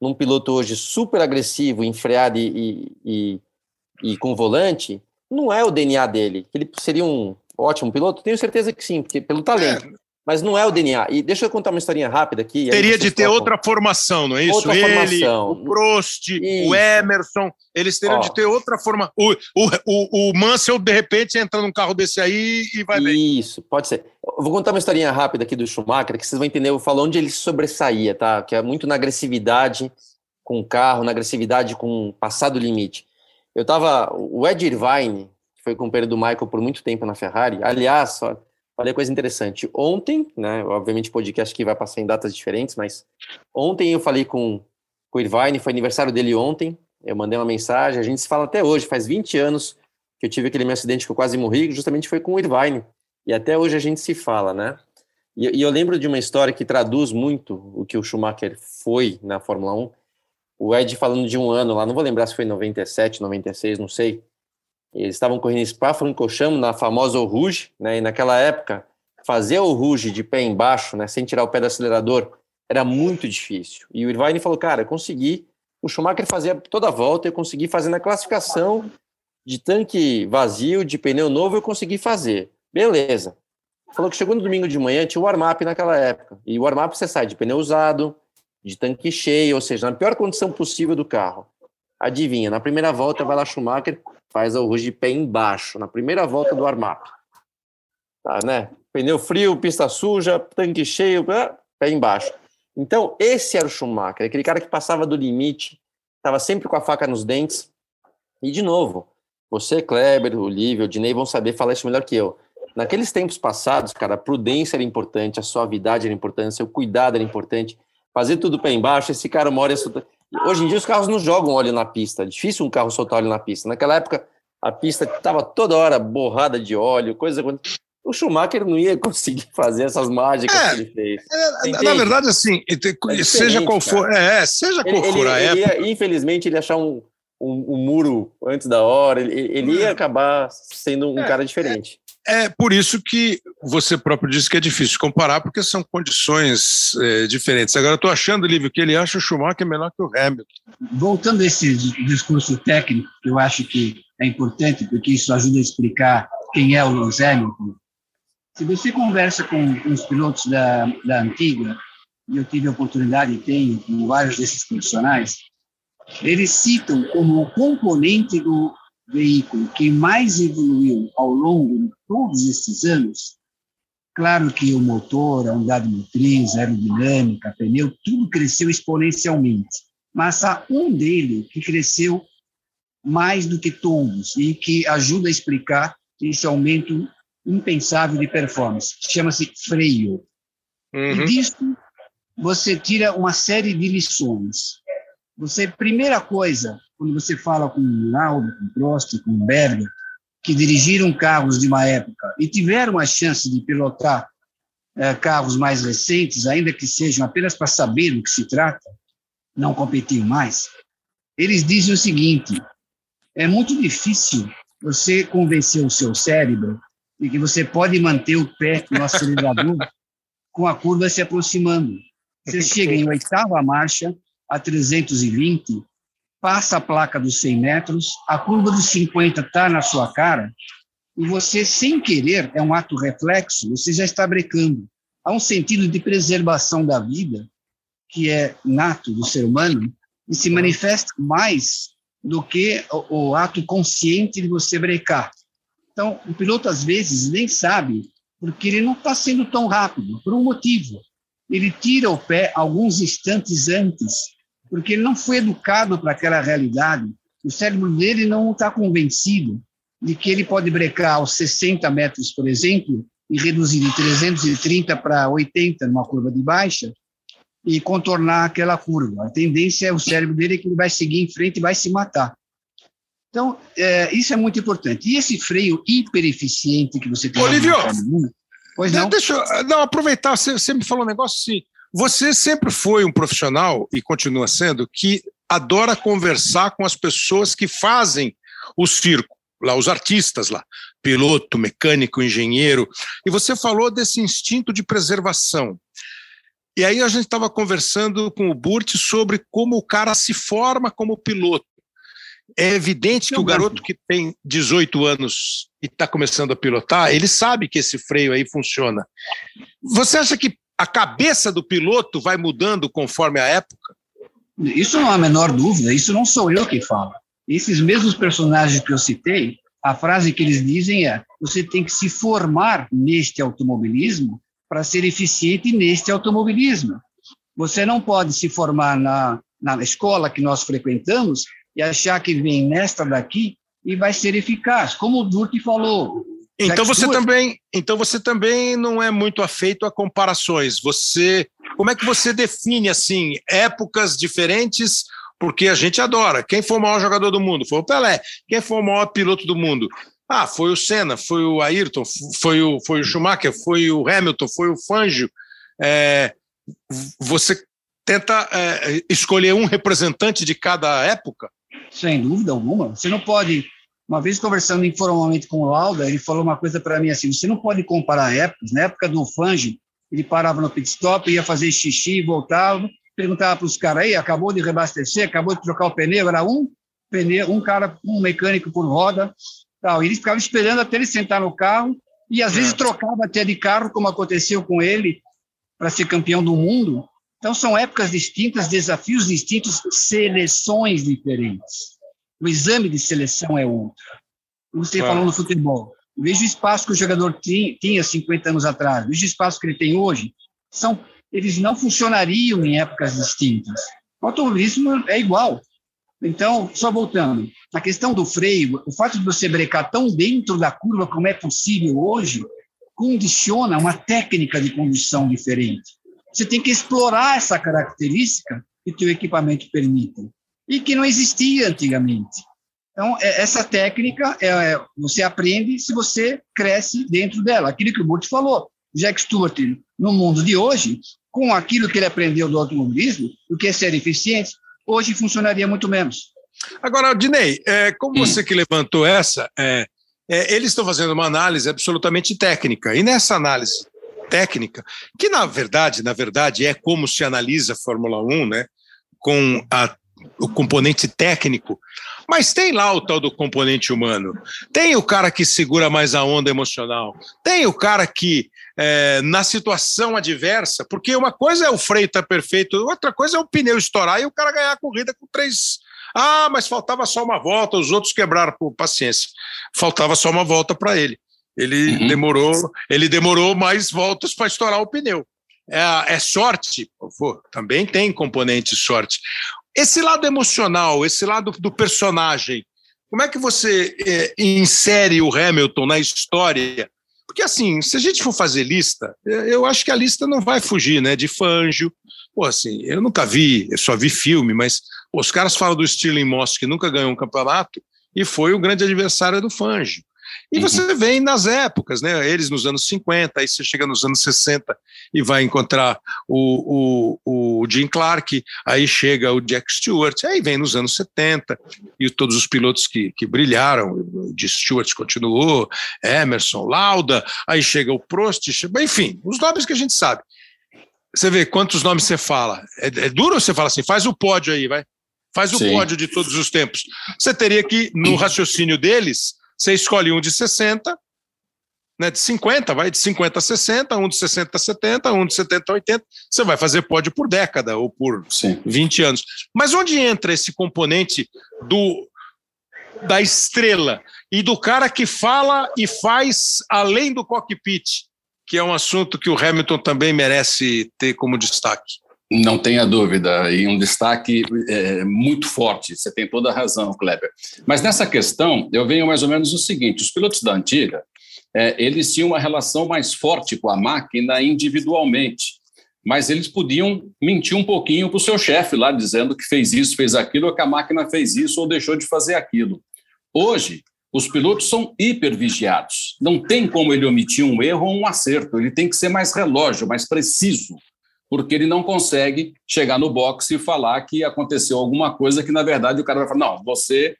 num piloto hoje super agressivo, enfreado e, e, e, e com volante, não é o DNA dele. Ele seria um ótimo piloto? Tenho certeza que sim, porque pelo talento. Mas não é o DNA. E deixa eu contar uma historinha rápida aqui. Teria de ter tocam. outra formação, não é isso? Outra Ele, formação. o Prost, isso. o Emerson, eles teriam Ó. de ter outra forma. O, o, o, o Mansell, de repente, entra num carro desse aí e vai bem. Isso, pode ser. Eu vou contar uma historinha rápida aqui do Schumacher, que vocês vão entender. Eu falo onde ele sobressaía, tá? Que é muito na agressividade com o carro, na agressividade com passado limite. Eu tava. O Ed Irvine, que foi companheiro do Michael por muito tempo na Ferrari, aliás, só Falei coisa interessante. Ontem, né? Obviamente, podcast aqui vai passar em datas diferentes, mas ontem eu falei com, com o Irvine, foi aniversário dele ontem. Eu mandei uma mensagem, a gente se fala até hoje, faz 20 anos que eu tive aquele meu acidente que eu quase morri, justamente foi com o Irvine. E até hoje a gente se fala, né? E, e eu lembro de uma história que traduz muito o que o Schumacher foi na Fórmula 1. O Ed falando de um ano lá, não vou lembrar se foi 97, 96, não sei eles estavam correndo Spa-Francorchamps, na famosa Rouge, né? E naquela época, fazer o Rouge de pé embaixo, né? Sem tirar o pé do acelerador, era muito difícil. E o Irvine falou, cara, eu consegui. O Schumacher fazia toda a volta, eu consegui fazer na classificação de tanque vazio, de pneu novo, eu consegui fazer. Beleza. Falou que chegou no domingo de manhã, tinha o warm-up naquela época. E o warm-up você sai de pneu usado, de tanque cheio, ou seja, na pior condição possível do carro. Adivinha, na primeira volta vai lá Schumacher, faz o Rouge de pé embaixo, na primeira volta do armap. Tá, né? Pneu frio, pista suja, tanque cheio, pé embaixo. Então, esse era o Schumacher, aquele cara que passava do limite, estava sempre com a faca nos dentes. E, de novo, você, Kleber, o Lívio, o Dinei vão saber falar isso melhor que eu. Naqueles tempos passados, cara, a prudência era importante, a suavidade era importante, o cuidado era importante. Fazer tudo pé embaixo, esse cara mora... Hoje em dia os carros não jogam óleo na pista. É difícil um carro soltar óleo na pista. Naquela época a pista estava toda hora borrada de óleo, coisa. O Schumacher não ia conseguir fazer essas mágicas é, que ele fez. É, na verdade, assim, é seja qual for, é, seja qual ele, for a ele, época. Ia, infelizmente, ele ia achar um, um, um, muro antes da hora. Ele, ele ia é. acabar sendo um é, cara diferente. É por isso que você próprio disse que é difícil comparar, porque são condições é, diferentes. Agora, estou achando, Lívio, que ele acha o Schumacher melhor que o Hamilton. Voltando a esse discurso técnico, que eu acho que é importante, porque isso ajuda a explicar quem é o Lewis Hamilton. Se você conversa com, os pilotos da, da antiga, e eu tive a oportunidade, tenho, com vários desses profissionais, eles citam como componente do veículo que mais evoluiu ao longo de todos esses anos, claro que o motor, a unidade motriz, aerodinâmica, pneu, tudo cresceu exponencialmente, mas há um dele que cresceu mais do que todos e que ajuda a explicar esse aumento impensável de performance. Chama-se freio. Uhum. E disso você tira uma série de lições. Você, primeira coisa, quando você fala com Lauda, com Prost, com Berger, que dirigiram carros de uma época e tiveram a chance de pilotar é, carros mais recentes, ainda que sejam apenas para saber do que se trata, não competir mais, eles dizem o seguinte: é muito difícil você convencer o seu cérebro de que você pode manter o pé no acelerador com a curva se aproximando. Você chega em oitava marcha, a 320, passa a placa dos 100 metros, a curva dos 50 está na sua cara, e você, sem querer, é um ato reflexo, você já está brecando. Há um sentido de preservação da vida, que é nato do ser humano, e se manifesta mais do que o, o ato consciente de você brecar. Então, o piloto, às vezes, nem sabe, porque ele não está sendo tão rápido, por um motivo. Ele tira o pé alguns instantes antes, porque ele não foi educado para aquela realidade. O cérebro dele não está convencido de que ele pode brecar aos 60 metros, por exemplo, e reduzir de 330 para 80 numa curva de baixa e contornar aquela curva. A tendência é o cérebro dele que ele vai seguir em frente e vai se matar. Então, é, isso é muito importante. E esse freio hipereficiente que você tem... Olívio, pois não? Deixa eu não, aproveitar, você, você me falou um negócio assim, você sempre foi um profissional, e continua sendo, que adora conversar com as pessoas que fazem o circo, lá os artistas lá, piloto, mecânico, engenheiro, e você falou desse instinto de preservação. E aí a gente estava conversando com o Burt sobre como o cara se forma como piloto. É evidente que o garoto que tem 18 anos e está começando a pilotar, ele sabe que esse freio aí funciona. Você acha que a cabeça do piloto vai mudando conforme a época? Isso não há a menor dúvida, isso não sou eu que falo. Esses mesmos personagens que eu citei, a frase que eles dizem é: você tem que se formar neste automobilismo para ser eficiente neste automobilismo. Você não pode se formar na, na escola que nós frequentamos e achar que vem nesta daqui e vai ser eficaz, como o Durk falou. Então você também, então você também não é muito afeito a comparações. Você, como é que você define assim épocas diferentes? Porque a gente adora. Quem foi o maior jogador do mundo? Foi o Pelé. Quem foi o maior piloto do mundo? Ah, foi o Senna, foi o Ayrton, foi o, foi o Schumacher, foi o Hamilton, foi o Fangio. É, você tenta é, escolher um representante de cada época? Sem dúvida alguma. Você não pode. Uma vez conversando informalmente com o Lauda, ele falou uma coisa para mim assim: você não pode comparar épocas. Na época do Fangio, ele parava no pit stop, ia fazer xixi, voltava, perguntava para os caras aí, acabou de reabastecer, acabou de trocar o pneu, era um pneu, um cara, um mecânico por roda, tal. E ele ficava esperando até ele sentar no carro e às vezes trocava até de carro, como aconteceu com ele para ser campeão do mundo. Então, são épocas distintas, desafios distintos, seleções diferentes. O exame de seleção é outro. Você claro. falou no futebol. Veja o espaço que o jogador tinha 50 anos atrás, veja o espaço que ele tem hoje. São, eles não funcionariam em épocas distintas. O automobilismo é igual. Então, só voltando, a questão do freio, o fato de você brecar tão dentro da curva como é possível hoje, condiciona uma técnica de condução diferente. Você tem que explorar essa característica que o teu equipamento permite e que não existia antigamente. Então, é, essa técnica é, é, você aprende se você cresce dentro dela. Aquilo que o Burt falou, Jack Stewart, no mundo de hoje, com aquilo que ele aprendeu do automobilismo, o que é ser eficiente, hoje funcionaria muito menos. Agora, Dinei, é, como hum. você que levantou essa, é, é, eles estão fazendo uma análise absolutamente técnica, e nessa análise técnica, que na verdade, na verdade é como se analisa a Fórmula 1, né? Com a, o componente técnico, mas tem lá o tal do componente humano. Tem o cara que segura mais a onda emocional. Tem o cara que, é, na situação adversa, porque uma coisa é o freio estar tá perfeito, outra coisa é o pneu estourar e o cara ganhar a corrida com três. Ah, mas faltava só uma volta, os outros quebraram por paciência. Faltava só uma volta para ele. Ele uhum. demorou, ele demorou mais voltas para estourar o pneu. É, é sorte, também tem componente sorte. Esse lado emocional, esse lado do personagem, como é que você é, insere o Hamilton na história? Porque assim, se a gente for fazer lista, é, eu acho que a lista não vai fugir, né? De Fangio. Pô, assim, eu nunca vi, eu só vi filme, mas pô, os caras falam do Stirling Moss, que nunca ganhou um campeonato, e foi o grande adversário do Fangio. E uhum. você vem nas épocas, né? Eles nos anos 50, aí você chega nos anos 60 e vai encontrar o, o, o Jim Clark, aí chega o Jack Stewart, aí vem nos anos 70 e todos os pilotos que, que brilharam, o de Stewart continuou, Emerson, Lauda, aí chega o Prost, enfim, os nomes que a gente sabe. Você vê quantos nomes você fala. É, é duro você fala assim, faz o pódio aí, vai. Faz o Sim. pódio de todos os tempos. Você teria que, no raciocínio deles, você escolhe um de 60, né, de 50, vai de 50 a 60, um de 60 a 70, um de 70 a 80. Você vai fazer pódio por década ou por Sim. 20 anos. Mas onde entra esse componente do da estrela e do cara que fala e faz além do cockpit, que é um assunto que o Hamilton também merece ter como destaque? Não tenha dúvida, e um destaque é, muito forte, você tem toda a razão, Kleber. Mas nessa questão, eu venho mais ou menos o seguinte: os pilotos da antiga, é, eles tinham uma relação mais forte com a máquina individualmente, mas eles podiam mentir um pouquinho para o seu chefe lá, dizendo que fez isso, fez aquilo, ou que a máquina fez isso ou deixou de fazer aquilo. Hoje, os pilotos são hipervigiados. Não tem como ele omitir um erro ou um acerto, ele tem que ser mais relógio, mais preciso porque ele não consegue chegar no boxe e falar que aconteceu alguma coisa que, na verdade, o cara vai falar: não, você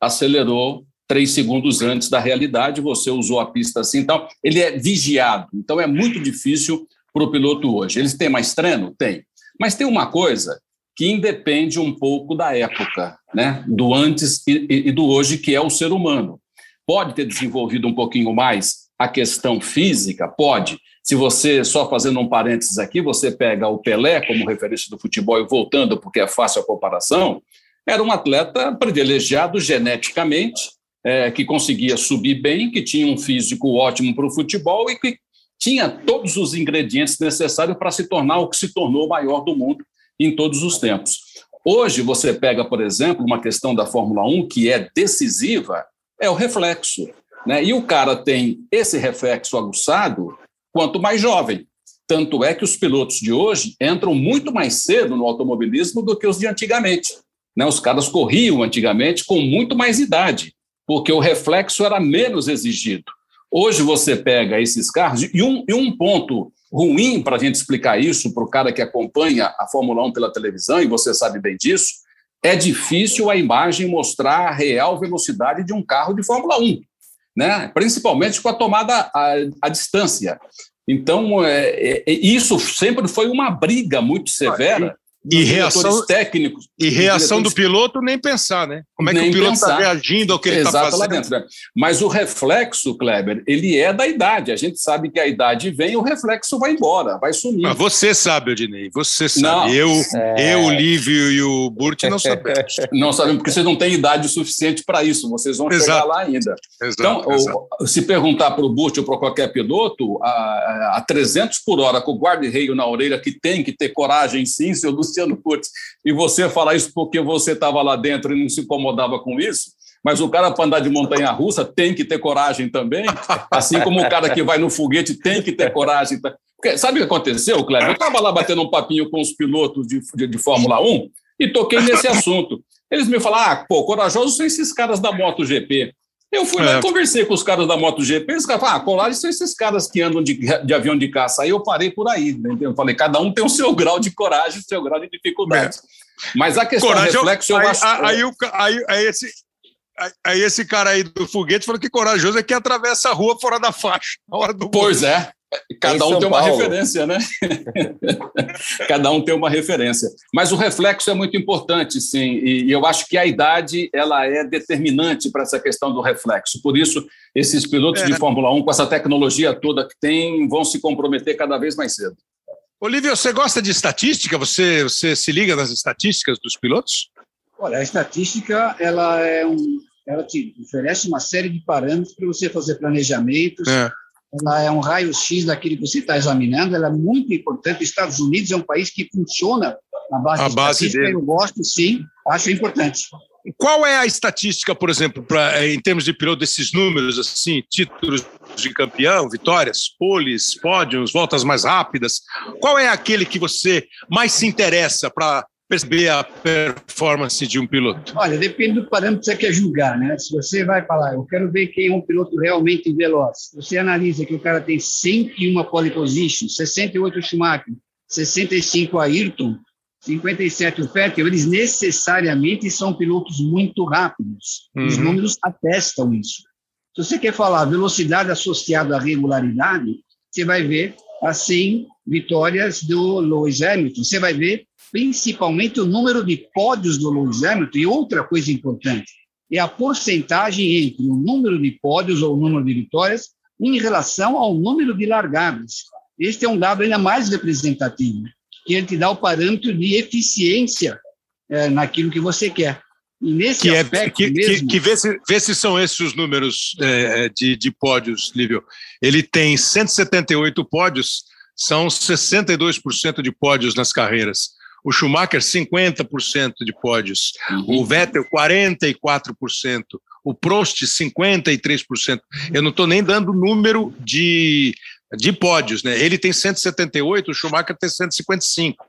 acelerou três segundos antes da realidade, você usou a pista assim. Então, ele é vigiado. Então, é muito difícil para o piloto hoje. Eles têm mais treino? Tem. Mas tem uma coisa que independe um pouco da época, né? do antes e, e do hoje, que é o ser humano. Pode ter desenvolvido um pouquinho mais a questão física? Pode se você, só fazendo um parênteses aqui, você pega o Pelé como referência do futebol e voltando, porque é fácil a comparação, era um atleta privilegiado geneticamente, é, que conseguia subir bem, que tinha um físico ótimo para o futebol e que tinha todos os ingredientes necessários para se tornar o que se tornou o maior do mundo em todos os tempos. Hoje, você pega, por exemplo, uma questão da Fórmula 1 que é decisiva, é o reflexo. Né? E o cara tem esse reflexo aguçado quanto mais jovem. Tanto é que os pilotos de hoje entram muito mais cedo no automobilismo do que os de antigamente. Né? Os caras corriam antigamente com muito mais idade, porque o reflexo era menos exigido. Hoje você pega esses carros, e um, e um ponto ruim para a gente explicar isso para o cara que acompanha a Fórmula 1 pela televisão, e você sabe bem disso, é difícil a imagem mostrar a real velocidade de um carro de Fórmula 1 né? principalmente com a tomada à, à distância. Então, é, é, isso sempre foi uma briga muito severa e reação técnicos. E reação do piloto, nem pensar, né? Como é que o piloto está reagindo ao que ele está fazendo? Lá dentro, né? Mas o reflexo, Kleber, ele é da idade. A gente sabe que a idade vem, o reflexo vai embora, vai sumir. Mas você sabe, Odinei, você sabe. Não, eu, é... eu, o Lívio e o Burt não sabemos. não sabemos, porque vocês não têm idade suficiente para isso. Vocês vão exato. chegar lá ainda. Exato, então, exato. se perguntar para o Burt ou para qualquer piloto, a, a 300 por hora, com o guarda-reio na orelha, que tem que ter coragem sim, seu Luciano Putz, e você falar isso porque você estava lá dentro e não se incomodava com isso, mas o cara para andar de montanha russa tem que ter coragem também, assim como o cara que vai no foguete tem que ter coragem. Porque, sabe o que aconteceu, Cleber? Eu estava lá batendo um papinho com os pilotos de, de, de Fórmula 1 e toquei nesse assunto. Eles me falaram: ah, pô, corajosos são esses caras da MotoGP. Eu fui é. lá e conversei com os caras da MotoGP, os caras falaram, ah, Colares são esses caras que andam de, de, avião de caça. Aí eu parei por aí, entendeu? Eu falei, cada um tem o seu grau de coragem, o seu grau de dificuldade. É. Mas a questão coragem, do reflexo, eu, aí, acho... Aí, aí, aí, esse, aí esse cara aí do foguete falou que corajoso é que atravessa a rua fora da faixa. hora do pois é. Cada um tem uma Paulo. referência, né? Cada um tem uma referência. Mas o reflexo é muito importante, sim, e eu acho que a idade ela é determinante para essa questão do reflexo. Por isso, esses pilotos é. de Fórmula 1, com essa tecnologia toda que tem, vão se comprometer cada vez mais cedo. Olívio, você gosta de estatística? Você, você se liga nas estatísticas dos pilotos? Olha, a estatística ela é um, ela te oferece uma série de parâmetros para você fazer planejamentos. É ela é um raio-x daquilo que você está examinando, ela é muito importante. Os Estados Unidos é um país que funciona na base a base dele. eu gosto, sim, acho importante. Qual é a estatística, por exemplo, pra, eh, em termos de piloto, desses números, assim, títulos de campeão, vitórias, poles, pódios, voltas mais rápidas? Qual é aquele que você mais se interessa para perceber a performance de um piloto? Olha, depende do parâmetro que você quer julgar, né? Se você vai falar, eu quero ver quem é um piloto realmente veloz, você analisa que o cara tem 101 pole position, 68 Schumacher, 65 Ayrton, 57 o Vettel, eles necessariamente são pilotos muito rápidos. Uhum. Os números atestam isso. Se você quer falar velocidade associada à regularidade, você vai ver, assim, vitórias do Lewis Hamilton. Você vai ver principalmente o número de pódios do Lewis Hamilton. E outra coisa importante é a porcentagem entre o número de pódios ou o número de vitórias em relação ao número de largadas. Este é um dado ainda mais representativo, que ele te dá o parâmetro de eficiência é, naquilo que você quer. E nesse que é aspecto é, que, mesmo... Que, que vê, se, vê se são esses os números é, de, de pódios, Lívio. Ele tem 178 pódios, são 62% de pódios nas carreiras. O Schumacher, 50% de pódios. Uhum. O Vettel, 44%. O Prost, 53%. Eu não estou nem dando número de, de pódios, né? Ele tem 178, o Schumacher tem 155.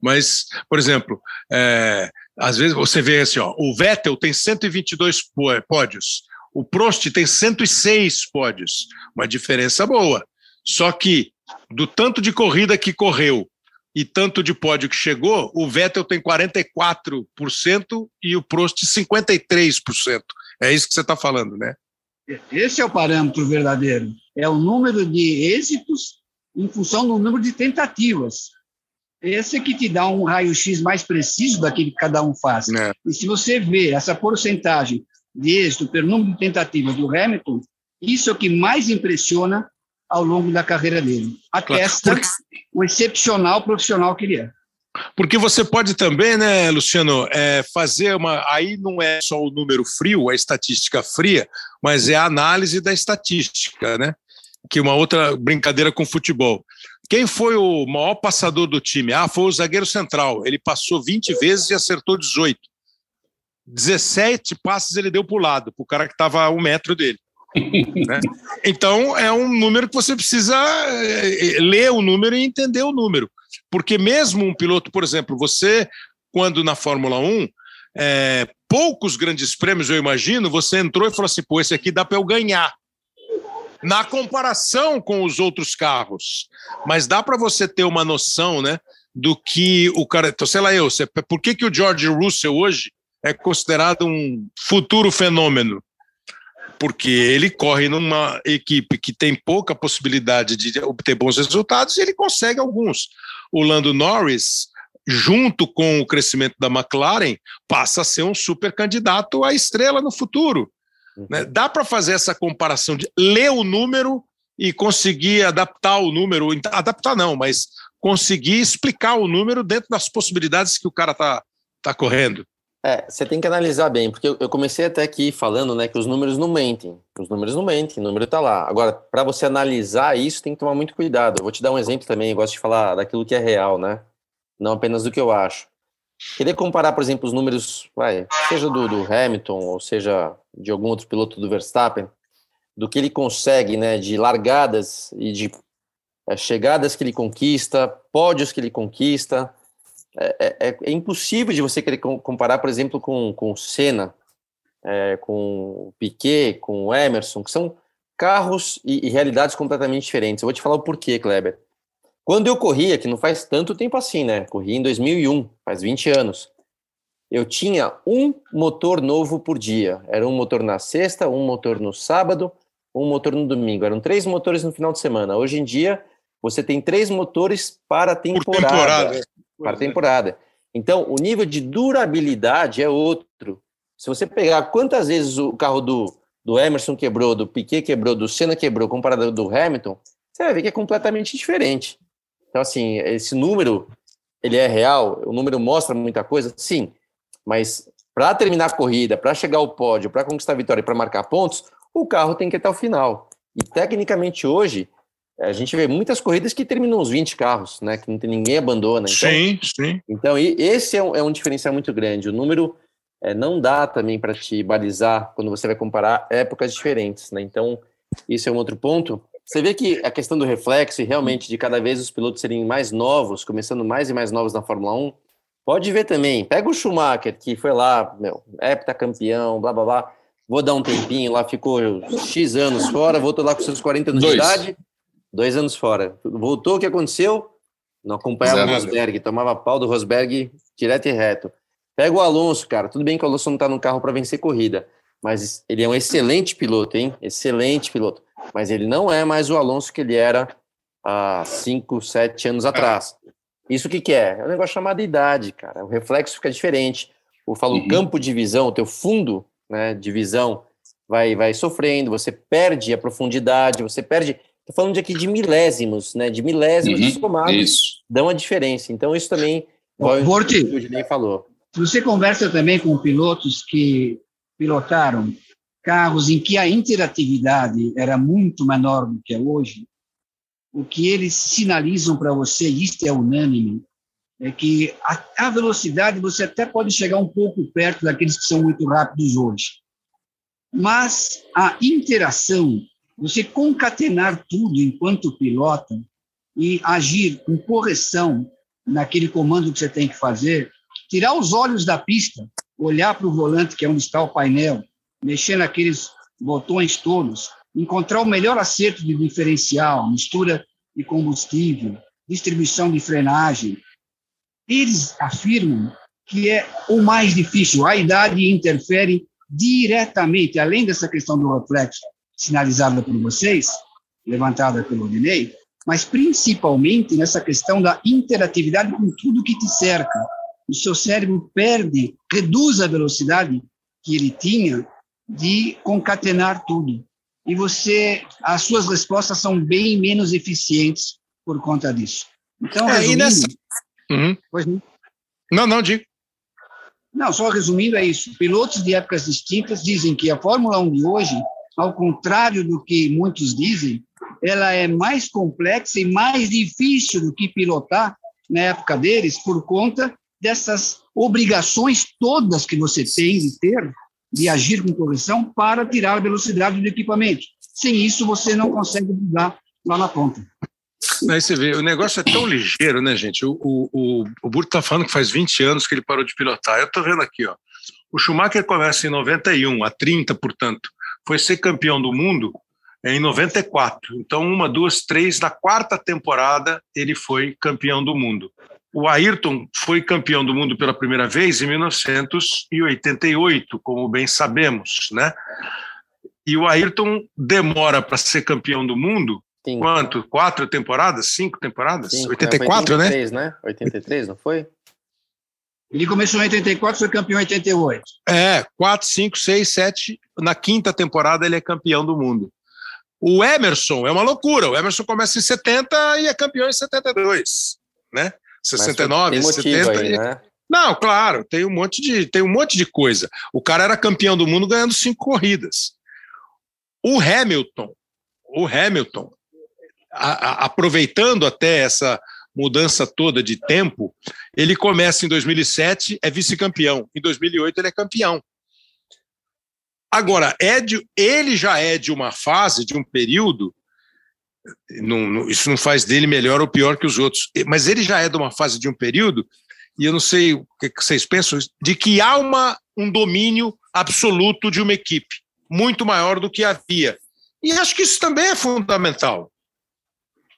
Mas, por exemplo, é, às vezes você vê assim, ó, o Vettel tem 122 pódios, o Prost tem 106 pódios, uma diferença boa. Só que do tanto de corrida que correu e tanto de pódio que chegou, o Vettel tem 44% e o Prost 53%. É isso que você está falando, né? Esse é o parâmetro verdadeiro. É o número de êxitos em função do número de tentativas. Esse é que te dá um raio-x mais preciso daquilo que cada um faz. É. E se você vê essa porcentagem de êxito pelo número de tentativas do Hamilton, isso é o que mais impressiona ao longo da carreira dele. Atesta Porque... o excepcional profissional que ele é. Porque você pode também, né, Luciano, é, fazer uma. Aí não é só o número frio, a estatística fria, mas é a análise da estatística, né? Que uma outra brincadeira com futebol. Quem foi o maior passador do time? Ah, foi o zagueiro central. Ele passou 20 vezes e acertou 18. 17 passes ele deu para o lado, para o cara que estava a um metro dele. Né? Então, é um número que você precisa eh, ler o número e entender o número. Porque mesmo um piloto, por exemplo, você, quando na Fórmula 1, é, poucos grandes prêmios, eu imagino, você entrou e falou assim: pô, esse aqui dá para eu ganhar na comparação com os outros carros. Mas dá para você ter uma noção, né, do que o cara. Então, sei lá, eu, por que, que o George Russell hoje é considerado um futuro fenômeno? Porque ele corre numa equipe que tem pouca possibilidade de obter bons resultados e ele consegue alguns. O Lando Norris, junto com o crescimento da McLaren, passa a ser um super candidato à estrela no futuro. Né? Dá para fazer essa comparação de ler o número e conseguir adaptar o número, adaptar não, mas conseguir explicar o número dentro das possibilidades que o cara está tá correndo. É, você tem que analisar bem, porque eu comecei até aqui falando né, que os números não mentem. Os números não mentem, o número está lá. Agora, para você analisar isso, tem que tomar muito cuidado. Eu vou te dar um exemplo também, eu gosto de falar daquilo que é real, né? Não apenas do que eu acho. Queria comparar, por exemplo, os números, vai, seja do, do, Hamilton ou seja de algum outro piloto do Verstappen, do que ele consegue, né, de largadas e de é, chegadas que ele conquista, pódios que ele conquista. É, é, é, é impossível de você querer comparar, por exemplo, com, com o Senna, é, com o Piquet, com o Emerson, que são carros e, e realidades completamente diferentes. Eu vou te falar o porquê, Kleber. Quando eu corria, que não faz tanto tempo assim, né? Corri em 2001, faz 20 anos. Eu tinha um motor novo por dia. Era um motor na sexta, um motor no sábado, um motor no domingo. Eram três motores no final de semana. Hoje em dia, você tem três motores para a temporada. temporada. Para a temporada. Então, o nível de durabilidade é outro. Se você pegar quantas vezes o carro do, do Emerson quebrou, do Piquet quebrou, do Senna quebrou, comparado ao do Hamilton, você vai ver que é completamente diferente. Então, assim, esse número, ele é real, o número mostra muita coisa, sim, mas para terminar a corrida, para chegar ao pódio, para conquistar a vitória e para marcar pontos, o carro tem que ir até o final. E tecnicamente hoje, a gente vê muitas corridas que terminam os 20 carros, né? Que não tem ninguém abandona. Então, sim, sim. Então, esse é um, é um diferencial muito grande. O número é, não dá também para te balizar quando você vai comparar épocas diferentes, né? Então, isso é um outro ponto. Você vê que a questão do reflexo e realmente de cada vez os pilotos serem mais novos, começando mais e mais novos na Fórmula 1, Pode ver também. Pega o Schumacher, que foi lá, meu, heptacampeão, blá blá blá. Vou dar um tempinho lá, ficou X anos fora, voltou lá com seus 40 anos Dois. de idade. Dois anos fora. Voltou, o que aconteceu? Não acompanhava o. Rosberg, tomava pau do Rosberg direto e reto. Pega o Alonso, cara. Tudo bem que o Alonso não tá no carro para vencer corrida, mas ele é um excelente piloto, hein? Excelente piloto. Mas ele não é mais o Alonso que ele era há 5, 7 anos atrás. Isso o que, que é? É um negócio chamado idade, cara. O reflexo fica diferente. Eu falo, o Uhum. campo de visão, o teu fundo né, de visão vai, vai sofrendo, você perde a profundidade, você perde. Estou falando de aqui de milésimos, né? De milésimos Uhum, somados Isso. dão a diferença. Então, isso também, Borti. o Gilney falou. Você conversa também com pilotos que pilotaram carros em que a interatividade era muito menor do que é hoje, o que eles sinalizam para você, e isso é unânime, é que a, a velocidade você até pode chegar um pouco perto daqueles que são muito rápidos hoje. Mas a interação, você concatenar tudo enquanto pilota e agir com correção naquele comando que você tem que fazer, tirar os olhos da pista, olhar para o volante, que é onde está o painel, mexer naqueles botões todos, encontrar o melhor acerto de diferencial, mistura de combustível, distribuição de frenagem. Eles afirmam que é o mais difícil. A idade interfere diretamente, além dessa questão do reflexo sinalizada por vocês, levantada pelo Dinei, mas principalmente nessa questão da interatividade com tudo que te cerca. O seu cérebro perde, reduz a velocidade que ele tinha de concatenar tudo. E você, as suas respostas são bem menos eficientes por conta disso. Então, É, resumindo, nessa- Uhum. pois não. Não, não, digo. Não, só resumindo é isso. Pilotos de épocas distintas dizem que a Fórmula 1 de hoje, ao contrário do que muitos dizem, ela é mais complexa e mais difícil do que pilotar na época deles por conta dessas obrigações todas que você tem de ter, de agir com correção para tirar a velocidade do equipamento. Sem isso, você não consegue mudar lá na ponta. Aí você vê, o negócio é tão ligeiro, né, gente? O, o, o, Burto tá falando que faz 20 anos que ele parou de pilotar. Eu tô vendo aqui, ó. O Schumacher começa em 91, há 30, portanto. Foi ser campeão do mundo em 94. Então, uma, duas, três. Na quarta temporada, ele foi campeão do mundo. O Ayrton foi campeão do mundo pela primeira vez em 1988, como bem sabemos, né? E o Ayrton demora para ser campeão do mundo Sim, Quanto? Quatro temporadas? Cinco temporadas? sim, 84, foi né? 83, né? 83, não foi? Ele começou em 84, foi campeão em 88. É, quatro, cinco, seis, sete. Na quinta temporada ele é campeão do mundo. O Emerson é uma loucura. O Emerson começa em 70 e é campeão em 72, né? Mas 69, tem motivo 70. aí, e- né? Não, claro, tem um monte de tem um monte de coisa. O cara era campeão do mundo ganhando cinco corridas. O Hamilton, o Hamilton, a- a- aproveitando até essa mudança toda de tempo, ele começa em 2007, é vice-campeão. Em 2008 ele é campeão. Agora, é ele já é de uma fase, de um período. não- não- isso não faz dele melhor ou pior que os outros, mas ele já é de uma fase de um período e eu não sei o que que vocês pensam, de que há uma, um domínio absoluto de uma equipe, muito maior do que havia. E acho que isso também é fundamental.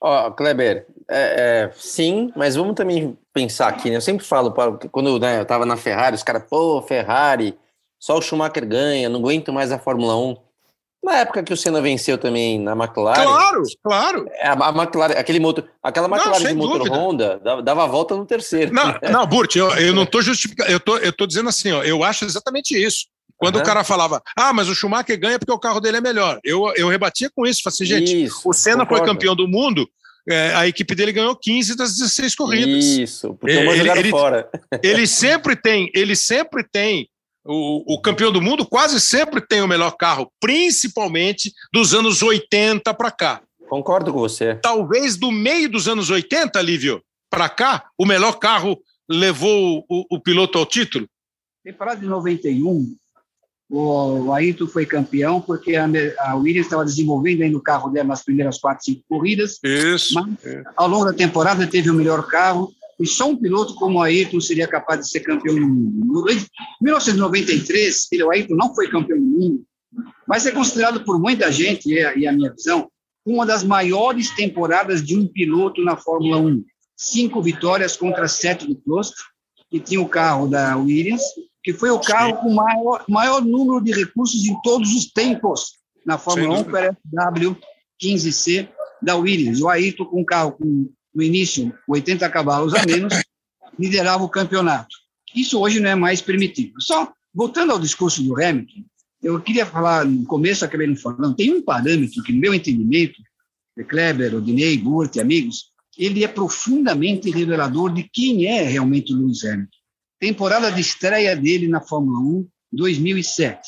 Ó, Kleber, é, é, sim, mas vamos também pensar aqui, né? Eu sempre falo, para- quando né, eu tava na Ferrari, os caras, pô, Ferrari, só o Schumacher ganha, não aguento mais a Fórmula 1. Na época que o Senna venceu também na McLaren, Claro, claro. a, a McLaren, aquele motor, aquela Não, McLaren sem de motor dúvida. Honda dava, a volta no terceiro. Não, não Burt, eu, eu não estou justificando, eu tô, eu tô dizendo assim, ó, eu acho exatamente isso. Quando o cara falava, ah, mas o Schumacher ganha porque o carro dele é melhor. Eu, eu rebatia com isso, falei assim, gente, Isso, o Senna foi concordo. campeão do mundo, é, a equipe dele ganhou 15 das 16 corridas. Isso, porque Ele- uma jogaram ele- fora. ele sempre tem, ele sempre tem o, o campeão do mundo quase sempre tem o melhor carro, principalmente dos anos 80 para cá. Concordo com você. Talvez do meio dos anos 80, Lívio, para cá, o melhor carro levou o, o piloto ao título. Temporada de 91, o Ayrton foi campeão porque a, a Williams estava desenvolvendo ainda o carro dela nas primeiras quatro, cinco corridas. Isso. Mas, ao longo da temporada, teve o melhor carro e só um piloto como o Ayrton seria capaz de ser campeão do mundo. Em 1993, o Ayrton não foi campeão do mundo, mas é considerado por muita gente, e a minha visão, uma das maiores temporadas de um piloto na Fórmula 1. Cinco vitórias contra sete do Prost, que tinha o carro da Williams, que foi o carro com maior, maior número de recursos em todos os tempos na Fórmula 1, para FW 15C da Williams. O Ayrton, com um carro com, no início, 80 cavalos a menos, liderava o campeonato. Isso hoje não é mais permitido. Só voltando ao discurso do Hamilton, eu queria falar, no começo acabei não falando, tem um parâmetro que, no meu entendimento, Kleber, Odinei, Burt e amigos, ele é profundamente revelador de quem é realmente o Lewis Hamilton. Temporada de estreia dele na Fórmula 1, 2007.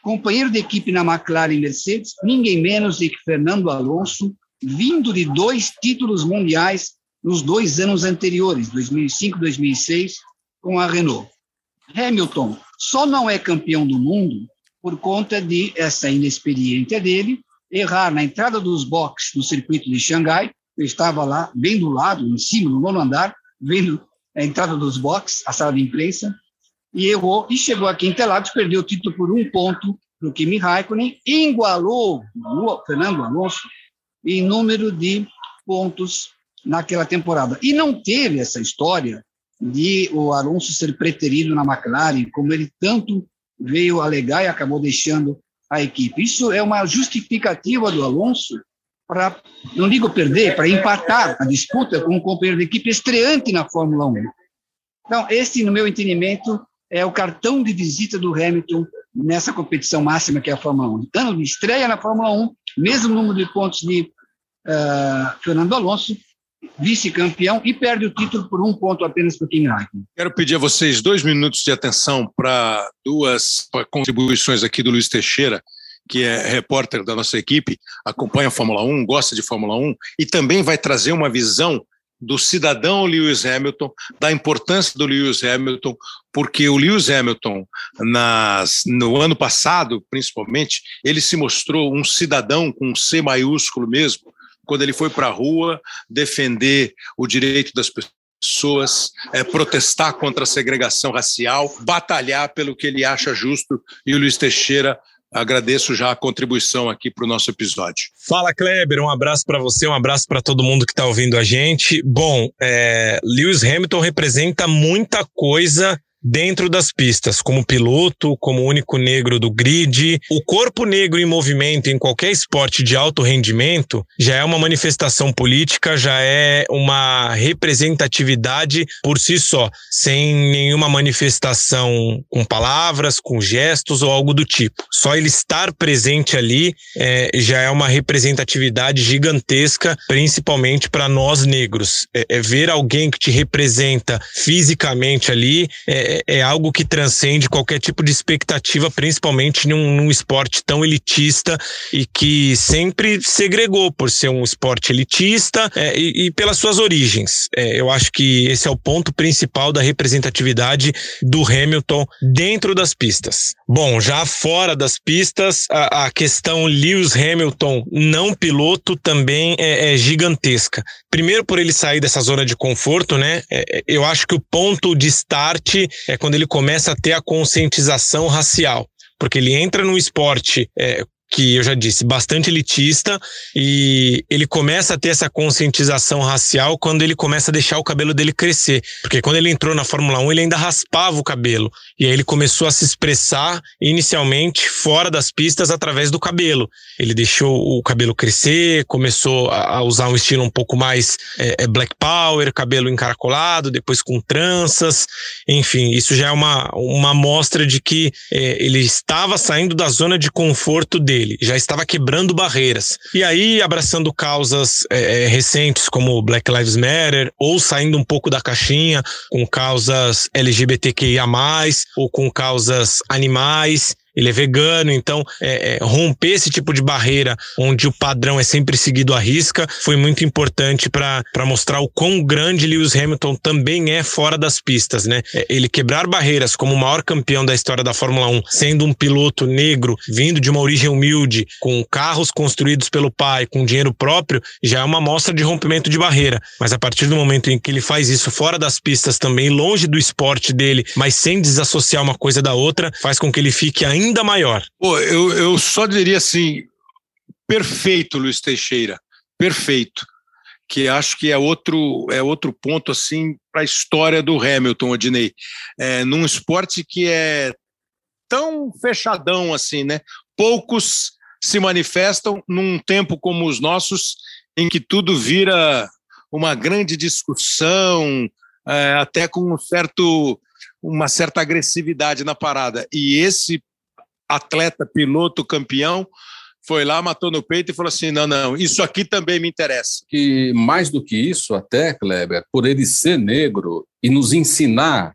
Companheiro de equipe na McLaren Mercedes, ninguém menos do que Fernando Alonso, vindo de dois títulos mundiais nos dois anos anteriores, 2005 e 2006, com a Renault. Hamilton só não é campeão do mundo por conta de essa inexperiência dele, errar na entrada dos boxes do circuito de Xangai, eu estava lá, bem do lado, em cima, no nono andar, vendo a entrada dos boxes, a sala de imprensa, e errou, e chegou aqui em Interlagos, perdeu o título por um ponto para o Kimi Raikkonen, igualou o Fernando Alonso em número de pontos naquela temporada. E não teve essa história de o Alonso ser preterido na McLaren, como ele tanto veio alegar e acabou deixando a equipe. Isso é uma justificativa do Alonso para, não digo perder, para empatar a disputa com um companheiro de equipe estreante na Fórmula 1. Então, esse, no meu entendimento, é o cartão de visita do Hamilton nessa competição máxima que é a Fórmula 1. Ano de estreia na Fórmula 1, mesmo número de pontos de uh, Fernando Alonso, vice-campeão e perde o título por um ponto apenas para o Kimi Raikkonen. Quero pedir a vocês dois minutos de atenção para duas contribuições aqui do Luiz Teixeira, que é repórter da nossa equipe, acompanha a Fórmula 1, gosta de Fórmula 1 e também vai trazer uma visão do cidadão Lewis Hamilton, da importância do Lewis Hamilton, porque o Lewis Hamilton, nas, no ano passado, principalmente, ele se mostrou um cidadão com um C maiúsculo mesmo, quando ele foi para a rua defender o direito das pessoas, é, protestar contra a segregação racial, batalhar pelo que ele acha justo, e o Luiz Teixeira agradeço já a contribuição aqui para o nosso episódio. Fala, Kleber, um abraço para você, um abraço para todo mundo que está ouvindo a gente. Bom, é, Lewis Hamilton representa muita coisa dentro das pistas, como piloto, como único negro do grid. O corpo negro em movimento em qualquer esporte de alto rendimento já é uma manifestação política, já é uma representatividade por si só, sem nenhuma manifestação com palavras, com gestos ou algo do tipo. Só ele estar presente ali é, já é uma representatividade gigantesca, principalmente para nós negros. É, é, ver alguém que te representa fisicamente ali é, é, é, algo que transcende qualquer tipo de expectativa, principalmente num, num, esporte tão elitista e que sempre segregou por ser um esporte elitista é, e, e, pelas suas origens. É, eu acho que esse é o ponto principal da representatividade do Hamilton dentro das pistas. Bom, já fora das pistas, a, a questão Lewis Hamilton não piloto também é, é, gigantesca. Primeiro por ele sair dessa zona de conforto, né? É, eu acho que o ponto de start é quando ele começa a ter a conscientização racial. Porque ele entra num esporte é, que eu já disse, bastante elitista, e ele começa a ter essa conscientização racial quando ele começa a deixar o cabelo dele crescer. Porque quando ele entrou na Fórmula 1, ele ainda raspava o cabelo. E aí ele começou a se expressar inicialmente fora das pistas através do cabelo. Ele deixou o cabelo crescer, começou a usar um estilo um pouco mais é, é black power, cabelo encaracolado, depois com tranças. Enfim, isso já é uma, uma amostra de que é, ele estava saindo da zona de conforto dele dele, já estava quebrando barreiras. E aí, abraçando causas é, é recentes como Black Lives Matter, ou saindo um pouco da caixinha com causas LGBTQIA, ou com causas animais. Ele é vegano, então é, é, romper esse tipo de barreira onde o padrão é sempre seguido à risca foi muito importante para mostrar o quão grande Lewis Hamilton também é fora das pistas, né? É, ele quebrar barreiras como o maior campeão da história da Fórmula 1, sendo um piloto negro, vindo de uma origem humilde, com carros construídos pelo pai, com dinheiro próprio, já é uma mostra de rompimento de barreira. Mas a partir do momento em que ele faz isso fora das pistas também, longe do esporte dele, mas sem desassociar uma coisa da outra, faz com que ele fique ainda maior. Pô, eu, eu só diria assim: perfeito, Luiz Teixeira, perfeito. Que acho que é outro, é outro ponto assim para a história do Hamilton, Odinei. É, num esporte que é tão fechadão assim, né? Poucos se manifestam num tempo como os nossos, em que tudo vira uma grande discussão, é, até com um certo, uma certa agressividade na parada. E esse atleta, piloto, campeão, foi lá, matou no peito e falou assim: não, não, isso aqui também me interessa. E mais do que isso, até, Kleber, por ele ser negro e nos ensinar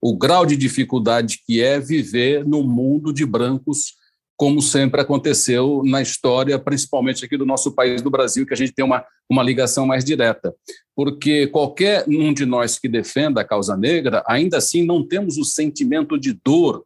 o grau de dificuldade que é viver no mundo de brancos como sempre aconteceu na história, principalmente aqui do nosso país, do Brasil, que a gente tem uma, uma ligação mais direta. Porque qualquer um de nós que defenda a causa negra, ainda assim não temos o sentimento de dor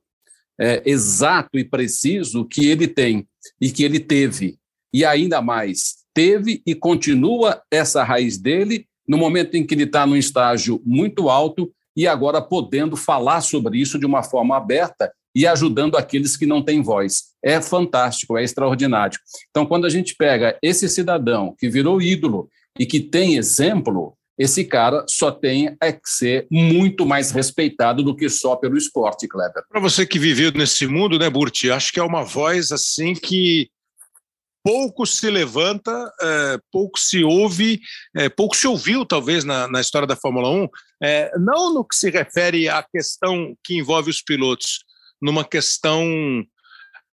é, exato e preciso que ele tem e que ele teve. E ainda mais, teve e continua essa raiz dele no momento em que ele está num estágio muito alto e agora podendo falar sobre isso de uma forma aberta e ajudando aqueles que não têm voz. É fantástico, é extraordinário. Então, quando a gente pega esse cidadão que virou ídolo e que tem exemplo, esse cara só tem é que ser muito mais respeitado do que só pelo esporte, Kleber. Para você que viveu nesse mundo, né, Burti? Acho que é uma voz assim que pouco se levanta, é, pouco se ouve, é, pouco se ouviu, talvez, na, na história da Fórmula 1, é, não no que se refere à questão que envolve os pilotos, numa questão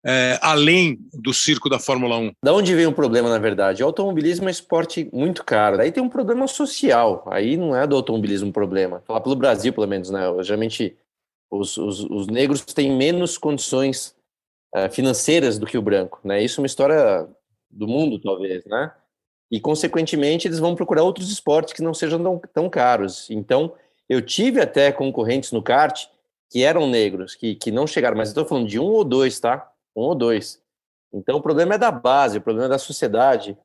é, além do circo da Fórmula 1? Da onde vem o problema, na verdade? O automobilismo é um esporte muito caro. Aí tem um problema social. Aí não é do automobilismo o problema. Falar pelo Brasil, pelo menos, né? Geralmente os, os, os negros têm menos condições é, financeiras do que o branco, né? Isso é uma história do mundo, talvez, né? E, consequentemente, eles vão procurar outros esportes que não sejam tão, tão caros. Então, eu tive até concorrentes no kart que eram negros, que, que não chegaram, mas estou falando de um ou dois, tá? Um ou dois. Então o problema é da base, o problema é da sociedade.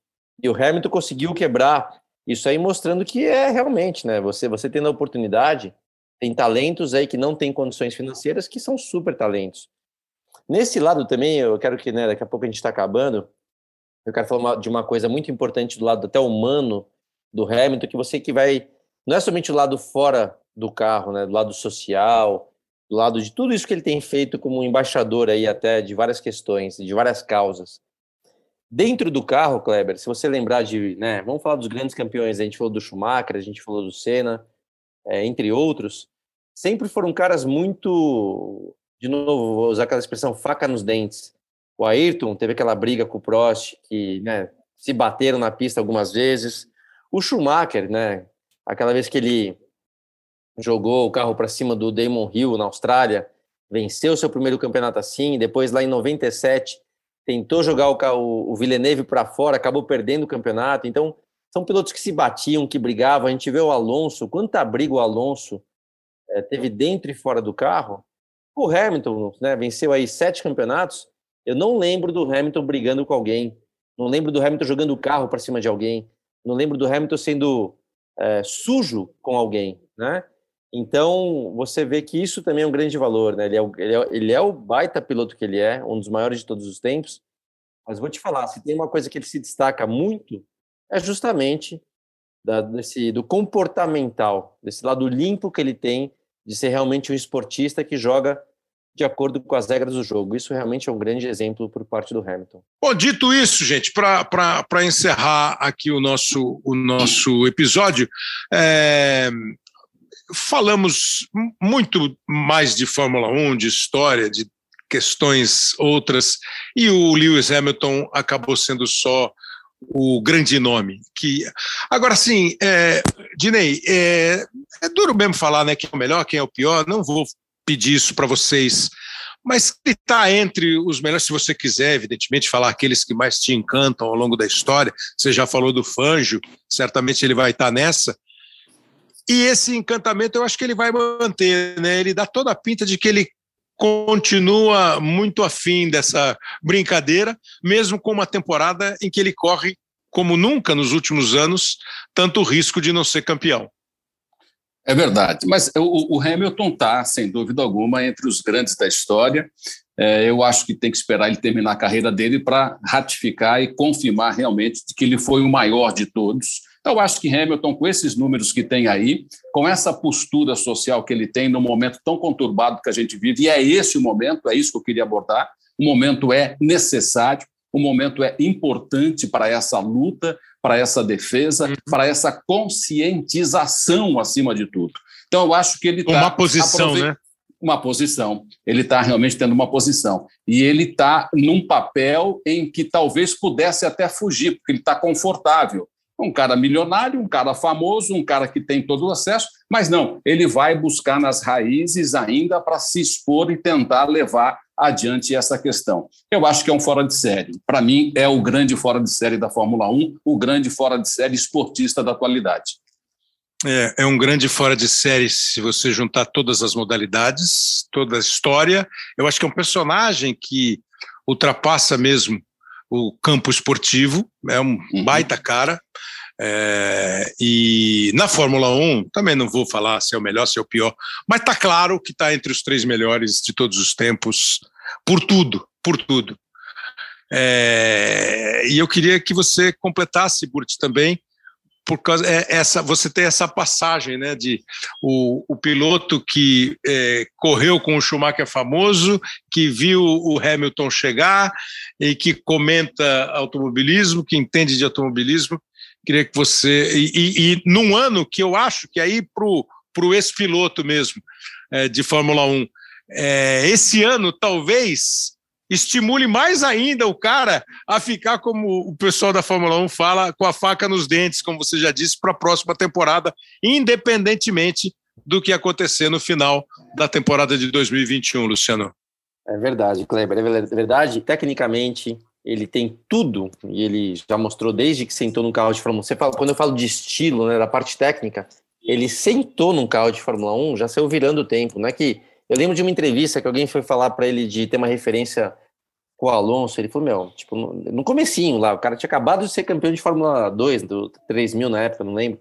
E o Hamilton conseguiu quebrar isso aí, mostrando que é realmente, né? Você, você tendo a oportunidade, tem talentos aí que não têm condições financeiras que são super talentos. Nesse lado também, eu quero que, né, daqui a pouco a gente está acabando, eu quero falar de uma coisa muito importante do lado até humano do Hamilton, que você que vai, não é somente o lado fora do carro, né, do lado social, do lado de tudo isso que ele tem feito como embaixador aí até de várias questões, de várias causas. Dentro do carro, Kleber, se você lembrar de, né, vamos falar dos grandes campeões, a gente falou do Schumacher, a gente falou do Senna, é, entre outros, sempre foram caras muito, de novo, vou usar aquela expressão, faca nos dentes. O Ayrton teve aquela briga com o Prost, que, né, se bateram na pista algumas vezes. O Schumacher, né, aquela vez que ele jogou o carro para cima do Damon Hill na Austrália, venceu seu primeiro campeonato assim, depois lá em 97 tentou jogar o, o Villeneuve para fora, acabou perdendo o campeonato. Então, são pilotos que se batiam, que brigavam. A gente vê o Alonso, quanta briga o Alonso é, teve dentro e fora do carro. O Hamilton né, venceu aí sete campeonatos. Eu não lembro do Hamilton brigando com alguém. Não lembro do Hamilton jogando o carro para cima de alguém. Não lembro do Hamilton sendo é, sujo com alguém, né? Então, você vê que isso também é um grande valor, né? Ele é, o, ele, é, ele é o baita piloto que ele é, um dos maiores de todos os tempos. Mas vou te falar, se tem uma coisa que ele se destaca muito, é justamente da, desse, do comportamental, desse lado limpo que ele tem de ser realmente um esportista que joga de acordo com as regras do jogo. Isso realmente é um grande exemplo por parte do Hamilton. Bom, dito isso, gente, para encerrar aqui o nosso, o nosso episódio, é, falamos muito mais de Fórmula 1, de história, de questões outras, e o Lewis Hamilton acabou sendo só o grande nome. Que agora sim, é, Dinei, é, é duro mesmo falar, né, quem é o melhor, quem é o pior. Não vou pedir isso para vocês, mas ele está entre os melhores, se você quiser, evidentemente, falar aqueles que mais te encantam ao longo da história. Você já falou do Fanjo, certamente ele vai estar tá nessa. E esse encantamento eu acho que ele vai manter, né? Ele dá toda a pinta de que ele continua muito afim dessa brincadeira, mesmo com uma temporada em que ele corre, como nunca nos últimos anos, tanto risco de não ser campeão. É verdade, mas o, o Hamilton está, sem dúvida alguma, entre os grandes da história. É, eu acho que tem que esperar ele terminar a carreira dele para ratificar e confirmar realmente que ele foi o maior de todos. Então, eu acho que Hamilton, com esses números que tem aí, com essa postura social que ele tem no momento tão conturbado que a gente vive, e é esse o momento, é isso que eu queria abordar, o momento é necessário, o momento é importante para essa luta, para essa defesa, uhum. para essa conscientização acima de tudo. Então, eu acho que ele está. Uma posição, né? Uma posição. Ele está realmente tendo uma posição. E ele está num papel em que talvez pudesse até fugir, porque ele está confortável. Um cara milionário, um cara famoso, um cara que tem todo o acesso, mas não, ele vai buscar nas raízes ainda para se expor e tentar levar adiante essa questão. Eu acho que é um fora de série. Para mim, é o grande fora de série da Fórmula 1, o grande fora de série esportista da atualidade. É, é um grande fora de série se você juntar todas as modalidades, toda a história. Eu acho que é um personagem que ultrapassa mesmo o campo esportivo, é um uhum. baita cara. É, e na Fórmula 1, também não vou falar se é o melhor, se é o pior, mas está claro que está entre os três melhores de todos os tempos, por tudo, por tudo. É, e eu queria que você completasse, Burt, também, por causa é, essa você tem essa passagem né de o, o piloto que é, correu com o Schumacher famoso que viu o Hamilton chegar e que comenta automobilismo que entende de automobilismo. Queria que você e, e, e num ano que eu acho que aí pro pro ex-piloto mesmo é, de Fórmula 1 é, esse ano talvez estimule mais ainda o cara a ficar, como o pessoal da Fórmula 1 fala, com a faca nos dentes, como você já disse, para a próxima temporada, independentemente do que acontecer no final da temporada de 2021, Luciano. É verdade, Kleber, é verdade. Tecnicamente, ele tem tudo, e ele já mostrou desde que sentou no carro de Fórmula 1. Você fala, quando eu falo de estilo, né, da parte técnica, ele sentou num carro de Fórmula 1, já saiu virando o tempo. Não é que eu lembro de uma entrevista que alguém foi falar para ele de ter uma referência com o Alonso. Ele falou: Meu, tipo, no, no comecinho lá, o cara tinha acabado de ser campeão de Fórmula 2, do 3000 na época, não lembro.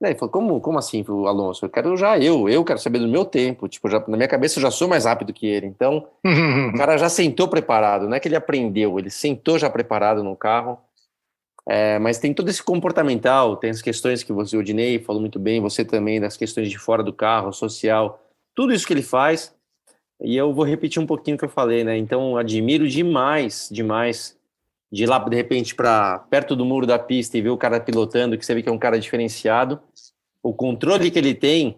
Daí ele falou: Como, como assim, o Alonso? Eu quero já eu, eu quero saber do meu tempo. Tipo, já, na minha cabeça eu já sou mais rápido que ele. Então, o cara já sentou preparado, não é que ele aprendeu, ele sentou já preparado no carro. É, mas tem todo esse comportamental, tem as questões que você, o Dinei falou muito bem, você também, das questões de fora do carro, social tudo isso que ele faz. E eu vou repetir um pouquinho o que eu falei, né? Então, admiro demais, demais, de ir lá, de repente, para perto do muro da pista e ver o cara pilotando, que você vê que é um cara diferenciado. O controle que ele tem,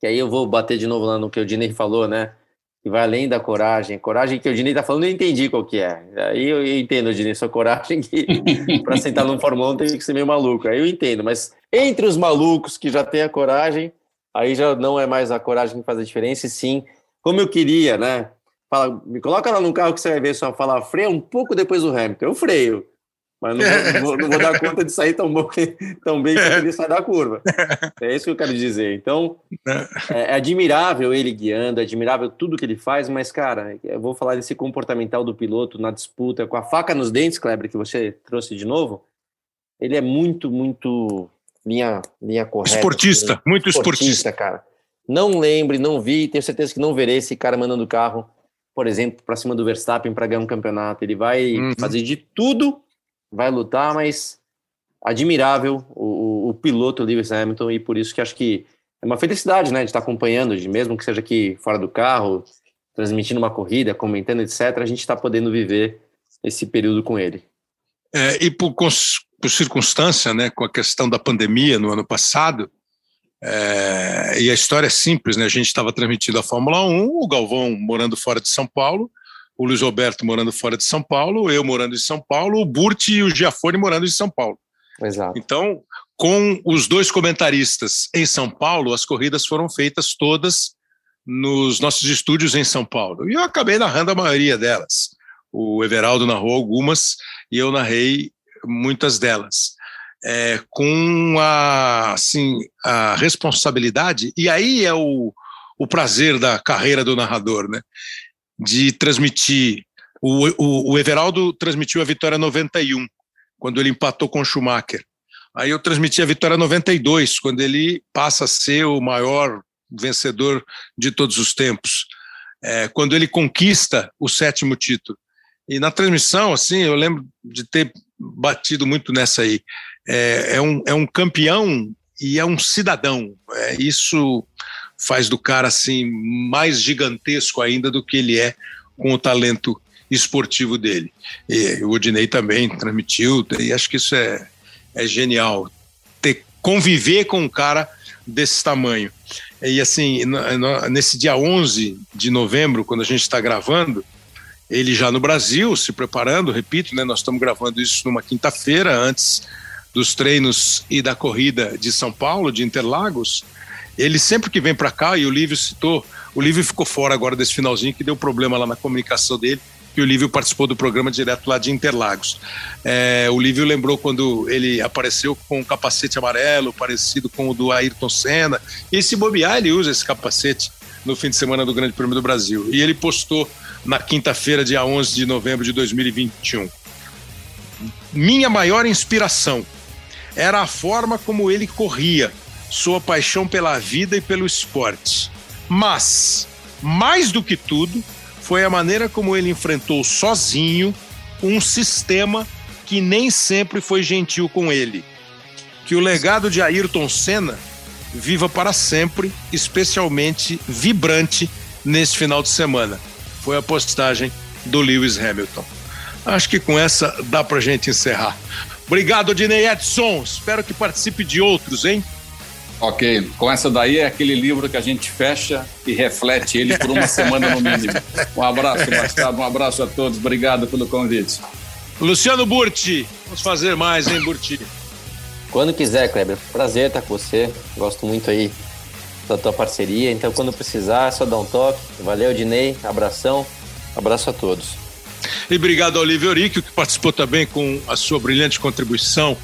que aí eu vou bater de novo lá no que o Dinei falou, né? Que vai além da coragem. Coragem que o Dinei tá falando, eu entendi qual que é. Aí eu entendo, Dinei, sua coragem que para sentar no Fórmula 1 tem que ser meio maluco. Aí eu entendo, mas entre os malucos que já tem a coragem, aí já não é mais a coragem que faz a diferença, e sim, como eu queria, né? Fala, me coloca lá no carro que você vai ver só falar freia um pouco depois do Hamilton. Eu freio, mas não vou, não vou, dar conta de sair tão, bom, tão bem quanto ele sai da curva. É isso que eu quero dizer. Então, é, é admirável ele guiando, é admirável tudo que ele faz, mas, cara, eu vou falar desse comportamental do piloto na disputa, com a faca nos dentes, Kleber, que você trouxe de novo. Ele é muito, muito linha, linha correta. Esportista, muito esportista, esportista. cara. Não lembre, não vi, tenho certeza que não verei esse cara mandando carro, por exemplo, para cima do Verstappen para ganhar um campeonato. Ele vai uhum. fazer de tudo, vai lutar, mas admirável o, o, o, piloto Lewis Hamilton e por isso que acho que é uma felicidade, né, de estar acompanhando, de mesmo que seja aqui fora do carro, transmitindo uma corrida, comentando, etc. A gente está podendo viver esse período com ele. É, e por, por circunstância, né, com a questão da pandemia no ano passado, é, e a história é simples, né? A gente estava transmitindo a Fórmula 1, o Galvão morando fora de São Paulo, o Luiz Roberto morando fora de São Paulo, eu morando em São Paulo, o Burti e o Giafone morando em São Paulo. Exato. Então, com os dois comentaristas em São Paulo, as corridas foram feitas todas nos nossos estúdios em São Paulo. E eu acabei narrando a maioria delas. O Everaldo narrou algumas e eu narrei muitas delas. É, com a, assim, a responsabilidade, e aí é o, o prazer da carreira do narrador, né? De transmitir. O, o, o Everaldo transmitiu a vitória 91, quando ele empatou com Schumacher. Aí eu transmiti a vitória 92, quando ele passa a ser o maior vencedor de todos os tempos, é, quando ele conquista o sétimo título. E na transmissão, assim, eu lembro de ter batido muito nessa aí. É, é um, é um campeão e é um cidadão. É, isso faz do cara assim mais gigantesco ainda do que ele é com o talento esportivo dele. E o Odinei também transmitiu, e acho que isso é, é genial. Ter, conviver com um cara desse tamanho. E assim, nesse dia 11 de novembro, quando a gente está gravando, ele já no Brasil, se preparando, repito, né, nós estamos gravando isso numa quinta-feira, antes dos treinos e da corrida de São Paulo, de Interlagos. Ele sempre que vem para cá, e o Lívio citou, o Lívio ficou fora agora desse finalzinho, que deu problema lá na comunicação dele, que o Lívio participou do programa direto lá de Interlagos. É, o Lívio lembrou quando ele apareceu com um capacete amarelo, parecido com o do Ayrton Senna. E se bobear, ele usa esse capacete no fim de semana do Grande Prêmio do Brasil. E ele postou na quinta-feira, dia 11 de novembro de 2021. Minha maior inspiração era a forma como ele corria, sua paixão pela vida e pelo esporte. Mas, mais do que tudo, foi a maneira como ele enfrentou sozinho um sistema que nem sempre foi gentil com ele. Que o legado de Ayrton Senna viva para sempre, especialmente vibrante nesse final de semana. Foi a postagem do Lewis Hamilton. Acho que com essa dá para gente encerrar. Obrigado, Dinei Edson. Espero que participe de outros, hein? Ok, com essa daí é aquele livro que a gente fecha e reflete ele por uma semana no mínimo. Um abraço, Bastardo, um abraço a todos, obrigado pelo convite. Luciano Burti, vamos fazer mais, hein, Burti? Quando quiser, Kleber, prazer estar com você, gosto muito aí da tua parceria, então quando precisar é só dar um toque. Valeu, Dinei, abração, abraço a todos. E obrigado ao Olívio Oríquio, que participou também com a sua brilhante contribuição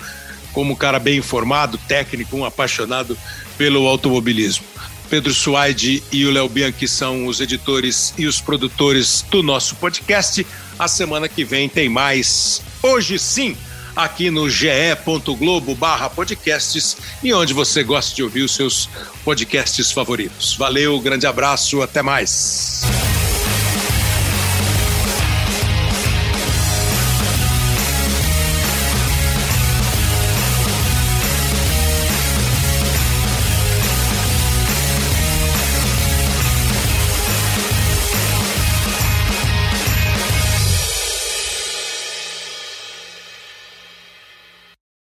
como um cara bem informado, técnico, um apaixonado pelo automobilismo. Pedro Suaide e o Léo Bianchi são os editores e os produtores do nosso podcast. A semana que vem tem mais. Hoje sim, aqui no ge.globo barra podcasts e onde você gosta de ouvir os seus podcasts favoritos. Valeu, grande abraço, até mais.